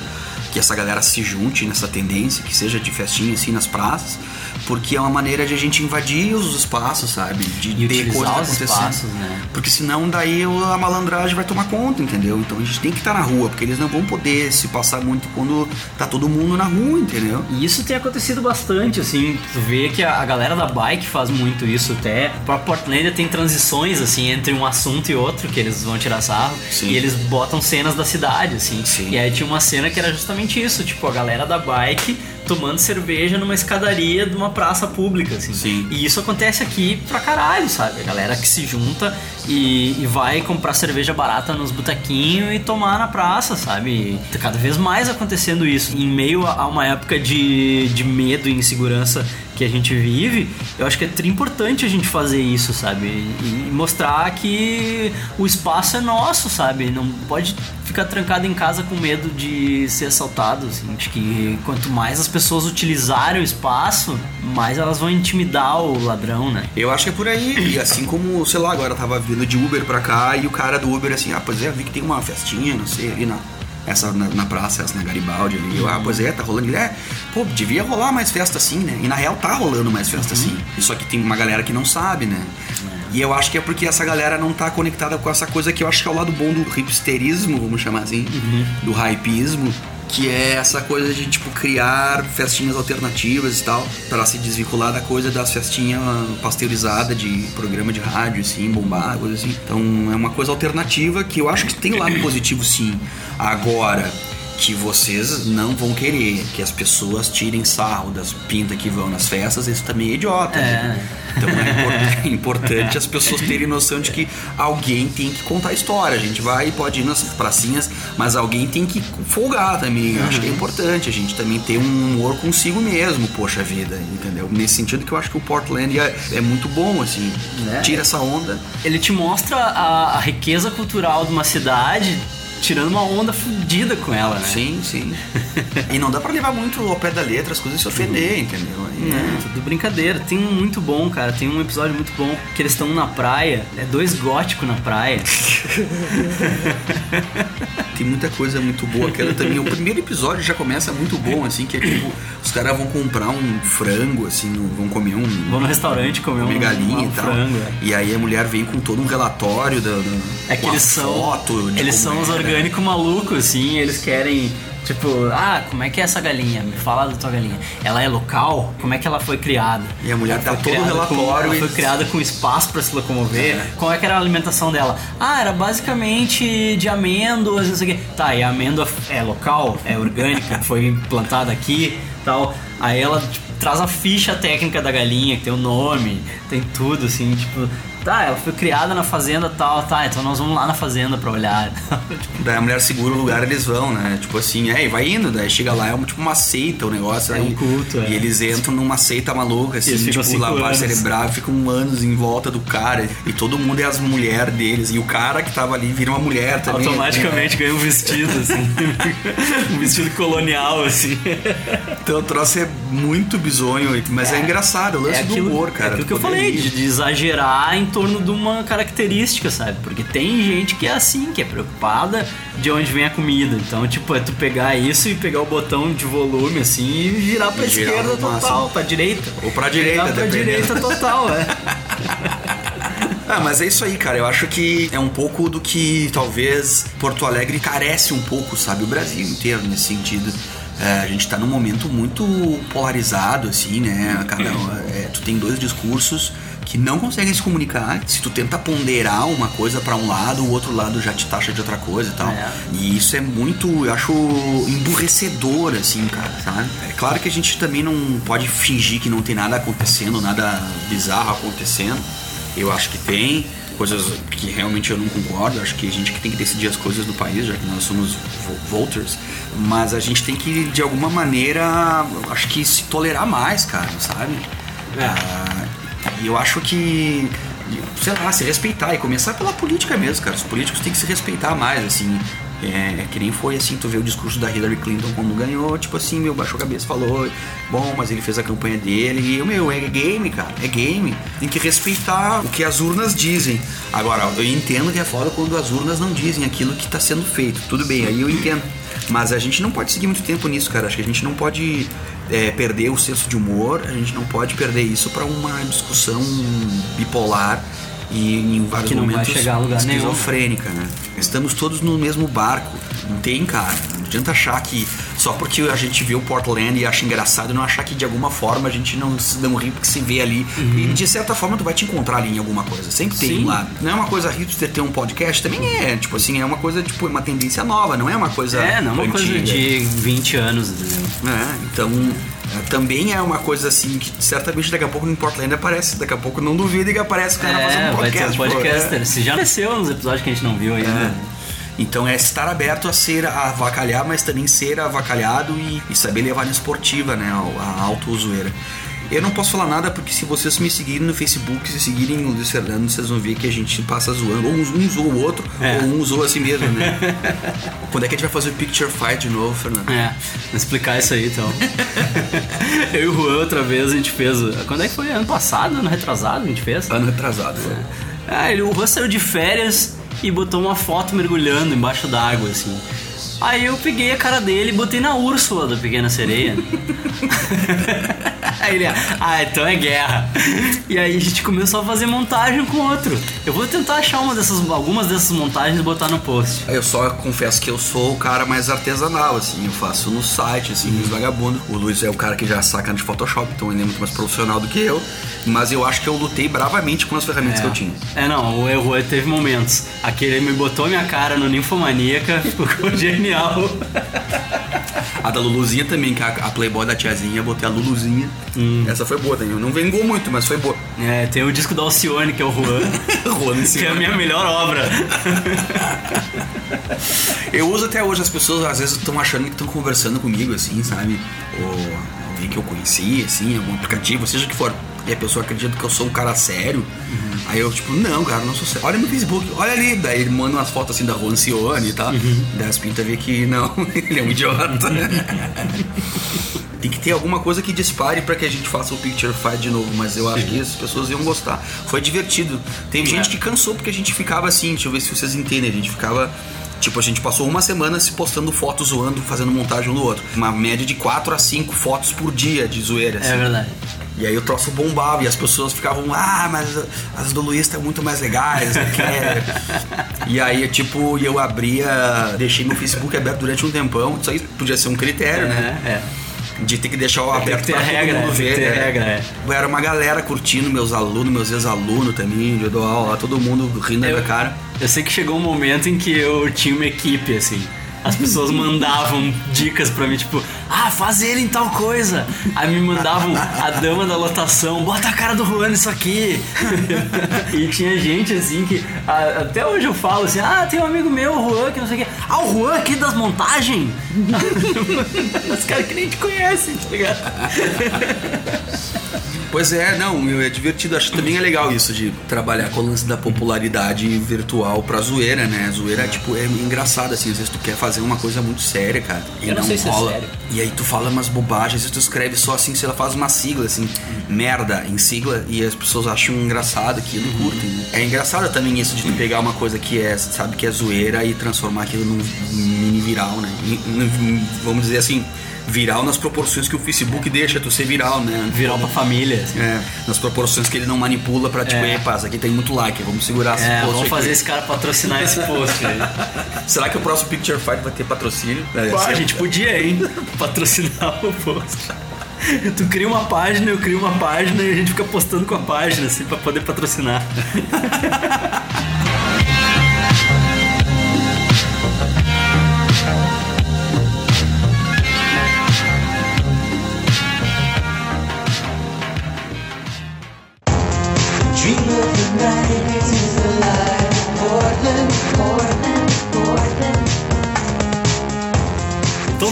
que essa galera se junte nessa tendência, que seja de festinha assim nas praças, porque é uma maneira de a gente invadir os espaços, sabe? De E ter utilizar coisa os acontecendo. espaços, né? Porque senão daí a malandragem vai tomar conta, entendeu? Então a gente tem que estar na rua, porque eles não vão poder se passar muito quando tá todo mundo na rua, entendeu? E isso tem acontecido bastante, assim, tu vê que a, a galera da bike faz muito isso até. O próprio Portland tem transições, assim, entre um assunto e outro, que eles vão tirar sarro. E eles botam cenas da cidade, assim. E aí tinha uma cena que era justamente isso, tipo, a galera da bike tomando cerveja numa escadaria de uma praça pública, assim. E isso acontece aqui pra caralho, sabe? A galera que se junta e, e vai comprar cerveja barata nos botequinhos e tomar na praça, sabe? Tá cada vez mais acontecendo isso. Em meio a uma época de, de medo e insegurança que a gente vive, eu acho que é importante a gente fazer isso, sabe? E, mostrar que o espaço é nosso, sabe? Não pode ficar trancado em casa com medo de ser assaltado, assim. Acho que quanto mais as pessoas utilizarem o espaço, mais elas vão intimidar o ladrão, né? Eu acho que é por aí. E assim como, sei lá, agora tava vindo de Uber pra cá e o cara do Uber assim, ah, pois é, vi que tem uma festinha, não sei, ali na. Essa na, na praça, essa na Garibaldi ali. Eu, ah, pois é, tá rolando. Ele, é, pô, devia rolar mais festa assim, né? E na real tá rolando mais festa assim. Só que tem uma galera que não sabe, né? E eu acho que é porque essa galera não tá conectada com essa coisa que eu acho que é o lado bom do hipsterismo, vamos chamar assim, do hypeismo, que é essa coisa de tipo criar festinhas alternativas e tal, para se desvincular da coisa das festinhas pasteurizadas de programa de rádio, assim, bombar, coisa assim. Então é uma coisa alternativa que eu acho que tem lado positivo sim. Agora que vocês não vão querer que as pessoas tirem sarro das pintas que vão nas festas, isso também é idiota. né? Então é é importante as pessoas terem noção de que alguém tem que contar a história. A gente vai e pode ir nas pracinhas, mas alguém tem que folgar também. Eu acho que é importante a gente também ter um humor consigo mesmo, poxa vida, entendeu? Nesse sentido que eu acho que o Portland é, é muito bom, assim. Né? Tira essa onda. Ele te mostra a, a riqueza cultural de uma cidade tirando uma onda fodida com ela, né? Sim, sim. e não dá pra levar muito ao pé da letra as coisas e se ofender, entendeu? Aí, É, tudo brincadeira. Tem um muito bom, cara. Tem um episódio muito bom que eles estão na praia. É dois góticos na praia. Tem muita coisa muito boa. Aquela também, o primeiro episódio já começa muito bom, assim, que é tipo, os caras vão comprar um frango, assim, vão comer um. Vão no restaurante comer um- galinha um e tal. frango, é. E aí a mulher vem com todo um relatório da. da É que eles são. foto eles são os era. Orgânicos malucos, assim. Eles querem. Tipo, ah, como é que é essa galinha? Me fala da tua galinha. Ela é local? Como é que ela foi criada? E a mulher Ela foi todo relatório Com, ela e- foi criada com espaço pra se locomover. Qual é que era a alimentação dela? Ah, era basicamente de amêndoas, não sei o quê. Tá, e a amêndoa é local? É orgânica? foi plantada aqui tal. Aí ela tipo, traz a ficha técnica da galinha, que tem o nome, tem tudo, assim, tipo. Tá, ela foi criada na fazenda tal, tá, então nós vamos lá na fazenda pra olhar. Daí a mulher segura o lugar, eles vão, né? Tipo assim, é, e vai indo, daí chega lá, é um, tipo uma seita o negócio. É um culto, é. E eles entram numa seita maluca, assim, tipo, lavagem anos. cerebral, ficam anos em volta do cara. E todo mundo é as mulheres deles. E o cara que tava ali vira uma mulher também. Automaticamente ganha um vestido, assim. um vestido colonial, assim. Então o troço é muito bizonho, mas é, engraçado, o lance É do aquilo, humor, cara. é aquilo que eu falei, de, de exagerar em torno de uma característica, sabe? Porque tem gente que é assim, que é preocupada de onde vem a comida. Então, tipo, é tu pegar isso e pegar o botão de volume, assim, e virar pra E girar esquerda no máximo. total, pra direita. Ou pra direita, Virar pra dependendo. direita total, é. Ah, mas é isso aí, cara. Eu acho que é um pouco do que talvez Porto Alegre carece um pouco, sabe? O Brasil inteiro nesse sentido. É, a gente tá num momento muito polarizado, assim, né? Cada, é, tu tem dois discursos que não conseguem se comunicar. Se tu tenta ponderar uma coisa pra um lado, o outro lado já te taxa de outra coisa e tal. É. E isso é muito, eu acho, emburrecedor, assim, cara, sabe? É claro que a gente também não pode fingir que não tem nada acontecendo, nada bizarro acontecendo. Eu acho que tem coisas que realmente eu não concordo. Acho que a gente que tem que decidir as coisas do país, já que nós somos vo- voters. Mas a gente tem que, de alguma maneira, acho que se tolerar mais, cara, sabe? Ah, E eu acho que, sei lá, se respeitar e começar pela política mesmo, cara. Os políticos têm que se respeitar mais, assim. É, que nem foi assim, tu vê o discurso da Hillary Clinton quando ganhou, tipo assim, meu, baixou a cabeça falou, bom, mas ele fez a campanha dele e, meu, é game, cara, é game. Tem que respeitar o que as urnas dizem. Agora, eu entendo que é foda quando as urnas não dizem aquilo que tá sendo feito. Tudo bem, aí eu entendo. Mas a gente não pode seguir muito tempo nisso, cara. Acho que a gente não pode é, perder o senso de humor, a gente não pode perder isso pra uma discussão bipolar e em vários momentos chegar a lugar nenhum. esquizofrênica, né? Estamos todos no mesmo barco. Não tem, cara. Não adianta achar que só porque a gente vê o Portland e acha engraçado, não achar que de alguma forma a gente não, não ri porque se vê ali. E de certa forma tu vai te encontrar ali em alguma coisa. Sempre tem Uhum. Sim. um lado. Não é uma coisa hipster ter um podcast? Também é. Tipo assim, é uma coisa, tipo, uma tendência nova, não é uma coisa. É, não é uma coisa antiga. de 20 anos, entendeu? É, então é, também é uma coisa assim que certamente daqui a pouco no Portland aparece, daqui a pouco não duvida que aparece o cara fazendo É, um vai ter podcast. um pô, podcaster. é. Se já apareceu nos episódios que a gente não viu ainda. É. Então é estar aberto a ser a avacalhar, mas também ser avacalhado e, e saber levar na esportiva, né? A auto-zoeira. Eu não posso falar nada porque se vocês me seguirem no Facebook, se seguirem o Luiz Fernando, vocês vão ver que a gente passa zoando. Ou um zoou o outro, É. ou um zoou a si mesmo, né? Quando é que a gente vai fazer o Picture Fight de novo, Fernando? É, vou explicar isso aí então. Eu e o Juan outra vez a gente fez. Quando é que foi? Ano passado? Ano retrasado a gente fez? Ano retrasado, foi. Ah, ele, o Juan saiu de férias e botou uma foto mergulhando embaixo d'água, assim. Aí eu peguei a cara dele e botei na Úrsula da Pequena Sereia. aí ele, ah, então é guerra. E aí a gente começou a fazer montagem com outro. Eu vou tentar achar uma dessas, algumas dessas montagens e botar no post. Eu só confesso que eu sou o cara mais artesanal, assim, eu faço no site, assim, nos vagabundos. O Luiz é o cara que já saca de Photoshop, então ele é muito mais profissional do que eu. Mas eu acho que eu lutei bravamente com as ferramentas que eu tinha. É, não, o Juan teve momentos. Aquele me botou minha cara no Ninfomaníaca, ficou genial. A da Luluzinha também, que a, a Playboy da tiazinha, botei a Luluzinha. Essa foi boa também. Não vingou muito, mas foi boa. É, tem o disco da Alcione, que é o Juan. Juan que é a minha melhor obra. Eu uso até hoje, as pessoas às vezes estão achando que estão conversando comigo, assim, sabe? Ou alguém que eu conheci, assim, algum aplicativo, seja o que for. E a pessoa acredita que eu sou um cara sério. Aí eu, tipo, não, cara, não sou sério. Olha meu Facebook, olha ali. Daí ele manda umas fotos assim da Juan Cione e tal. Daí as pintas vê que não, ele é um idiota. Tem que ter alguma coisa que dispare pra que a gente faça o Picture Fight de novo, mas eu acho que as pessoas iam gostar. Foi divertido. Teve gente que cansou porque a gente ficava assim, deixa eu ver se vocês entendem, a gente ficava. Tipo, a gente passou uma semana se postando fotos zoando, fazendo montagem um do outro. Uma média de 4 a 5 fotos por dia de zoeira. assim. É verdade. E aí o troço bombava e as pessoas ficavam, ah, mas as do Luiz estão muito mais legais, não quer. e aí, tipo, eu abria, deixei meu Facebook aberto durante um tempão. Isso aí podia ser um critério, né? É, De ter que deixar o aberto ter pra todo regra, mundo ver. ter né? regra, é. Era uma galera curtindo, meus alunos, meus ex-alunos também, eu dou aula, lá, todo mundo rindo da minha cara. Eu sei que chegou um momento em que eu tinha uma equipe, assim. As pessoas mandavam dicas pra mim, tipo, ah, faz ele em tal coisa. Aí me mandavam a dama da lotação, bota a cara do Juan nisso aqui. e tinha gente assim que. até hoje eu falo assim, ah, tem um amigo meu, o Juan, que não sei o quê. Ah, o Juan aqui das montagens? Os caras que nem te conhecem, tá ligado? Pois é, não, é divertido. Acho que também é legal isso de trabalhar com o lance da popularidade virtual pra zoeira, né? Zoeira, tipo, é engraçado, assim. Às vezes tu quer fazer uma coisa muito séria, cara. E Eu não se é rola. sério. E aí tu fala umas bobagens e tu escreve só assim, sei lá, faz uma sigla, assim, merda em sigla, e as pessoas acham engraçado aquilo, Uhum. curtem. né? É engraçado também isso de tu pegar uma coisa que é, sabe, que é zoeira e transformar aquilo num mini viral, né? E, vamos dizer assim. Viral nas proporções que o Facebook deixa tu ser viral, né? Viral pra família. assim. É, nas proporções que ele não manipula pra tipo, É. epa, isso aqui tem muito like, vamos segurar esse É, post vamos aqui." fazer esse cara patrocinar esse post aí. Será que o próximo Picture Fight vai ter patrocínio? É, a gente podia, hein? Patrocinar o post. Tu cria uma página, eu crio uma página e a gente fica postando com a página, assim, pra poder patrocinar.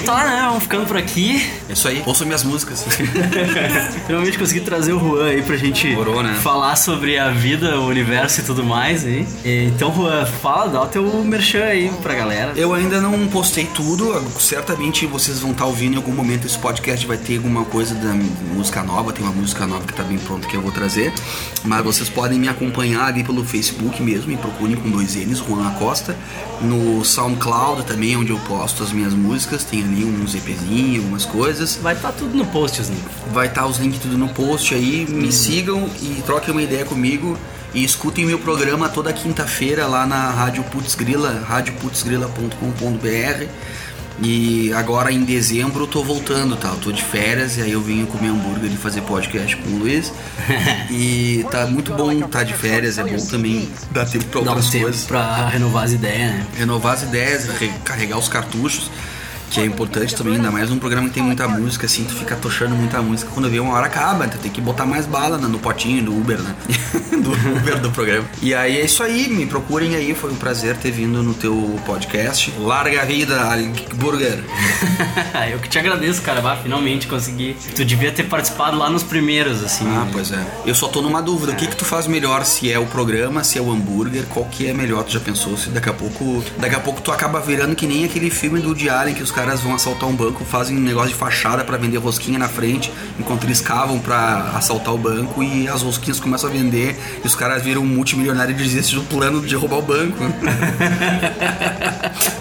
Então tá, né? Vamos ficando por aqui. Isso aí. Ouçam minhas músicas. Finalmente consegui trazer o Juan aí pra gente Demorou, né? falar sobre a vida, o universo e tudo mais. Aí. Então, Juan, fala, dá o teu merchan aí pra galera. Eu ainda não postei tudo, certamente vocês vão estar ouvindo em algum momento esse podcast vai ter alguma coisa da música nova, tem uma música nova que tá bem pronta que eu vou trazer. Mas vocês podem me acompanhar ali pelo Facebook mesmo, me procurem com dois N's, Juan Acosta. No SoundCloud também, onde eu posto as minhas músicas, tem ali uns EPzinhos, algumas coisas. Vai estar tudo no post, os links. Vai estar os links tudo no post aí, me sigam e troquem uma ideia comigo. E escutem meu programa toda quinta-feira lá na Rádio Putz Grila, radioputzgrila.com.br. E agora em dezembro eu tô voltando, tá? Eu tô de férias e aí eu vim comer hambúrguer e fazer podcast com o Luiz. e tá muito bom tá de férias, é bom também dar tempo pra Dá um outras tempo coisas. pra renovar as ideias, né? Renovar as ideias, re- carregar os cartuchos, que é importante também, ainda mais num programa que tem muita música, assim, tu fica tochando muita música, quando vê uma hora acaba, tu tem que botar mais bala né, no potinho do Uber, né? do Uber do programa. E aí é isso aí, me procurem aí, foi um prazer ter vindo no teu podcast. Larga a vida, Burger. Eu que te agradeço, cara. Bah, finalmente consegui. Tu devia ter participado lá nos primeiros, assim. Ah, pois é. Eu só tô numa dúvida, o que que tu faz melhor, se é o programa, se é o hambúrguer, qual que é melhor, tu já pensou? Se daqui a pouco, daqui a pouco tu acaba virando que nem aquele filme do Woody Allen, que os caras vão assaltar um banco, fazem um negócio de fachada pra vender rosquinha na frente, enquanto eles cavam pra assaltar o banco e as rosquinhas começam a vender e os caras viram um multimilionário e desistem do plano de roubar o banco.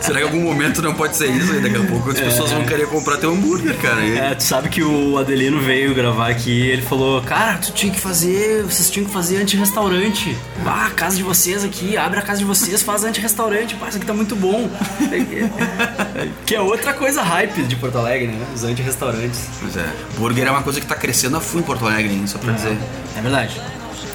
Será que em algum momento não pode ser isso? E daqui a pouco as pessoas vão querer comprar teu hambúrguer, cara. E- É, tu sabe que o Adelino veio gravar aqui e ele falou, cara, tu tinha que fazer, vocês tinham que fazer anti-restaurante. Ah, a casa de vocês aqui, abre a casa de vocês, faz anti-restaurante, pá, isso aqui tá muito bom. que é outra coisa hype de Porto Alegre, né? Os anti-restaurantes. Pois é. Burger é uma coisa que tá crescendo a full em Porto Alegre, hein? Só pra dizer. É verdade.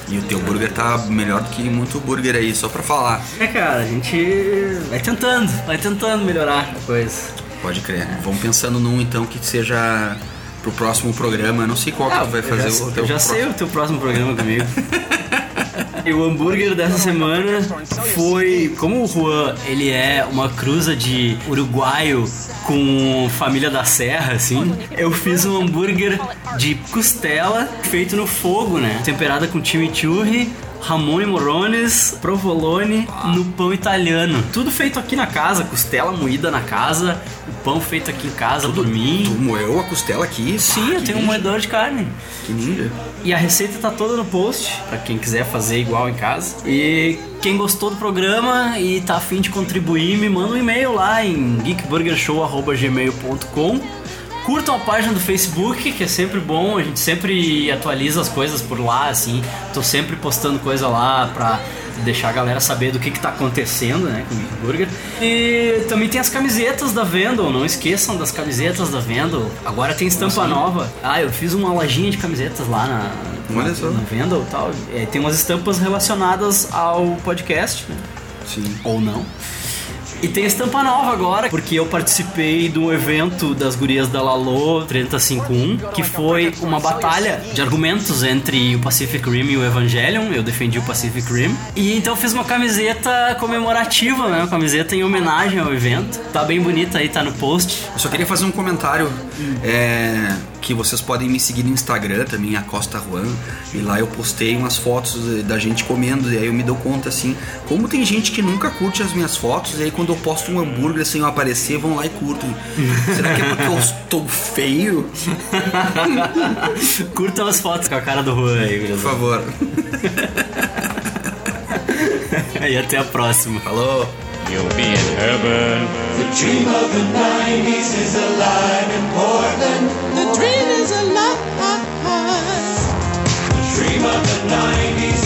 E o teu burger tá melhor do que muito burger aí, só pra falar. É, cara, a gente vai tentando, vai tentando melhorar a coisa. Pode crer. Vamos pensando num então que seja pro próximo programa. Eu não sei qual que tu vai Ah, fazer já, o teu eu já sei o teu próximo programa comigo. E o hambúrguer dessa semana foi, como o Juan, ele é uma cruza de uruguaio com família da serra, assim, eu fiz um hambúrguer de costela feito no fogo, né? Temperada com chimichurri, Ramon e Morones, provolone no pão italiano. Tudo feito aqui na casa, costela moída na casa, o pão feito aqui em casa por mim. Tu moeu a costela aqui? Sim, eu tenho um moedor de carne. Que ninja. E a receita tá toda no post, pra quem quiser fazer igual em casa. E quem gostou do programa e tá afim de contribuir, me manda um e-mail lá em geekburgershow.gmail.com Curtam a página do Facebook, que é sempre bom, a gente sempre atualiza as coisas por lá, assim. Tô sempre postando coisa lá pra deixar a galera saber do que, que tá acontecendo, né, com o Geek Burger. E também tem as camisetas da Vendel, não esqueçam das camisetas da Vendel. Agora tem estampa nova. Ah, eu fiz uma lojinha de camisetas lá na, na, na Vendel e tal. É, tem umas estampas relacionadas ao podcast, né? Sim. Ou não. E tem estampa nova agora, porque eu participei do evento das gurias da Lalo 3051, que foi uma batalha de argumentos entre o Pacific Rim e o Evangelion. Eu defendi o Pacific Rim. E então fiz uma camiseta comemorativa, né? Uma camiseta em homenagem ao evento. Tá bem bonita aí, tá no post. Eu só queria fazer um comentário é, que vocês podem me seguir no Instagram também, a Costa Juan. E lá eu postei umas fotos da gente comendo. E aí eu me dou conta assim, como tem gente que nunca curte as minhas fotos. E aí quando eu posto um hambúrguer sem eu aparecer, vão lá e curtem. Será que é porque eu estou feio? Curtam as fotos com a cara do Juan aí, Por favor. E até a próxima. Falou. You'll be in heaven. The dream of the 90s is alive in Portland. The dream is alive. The dream of the 90s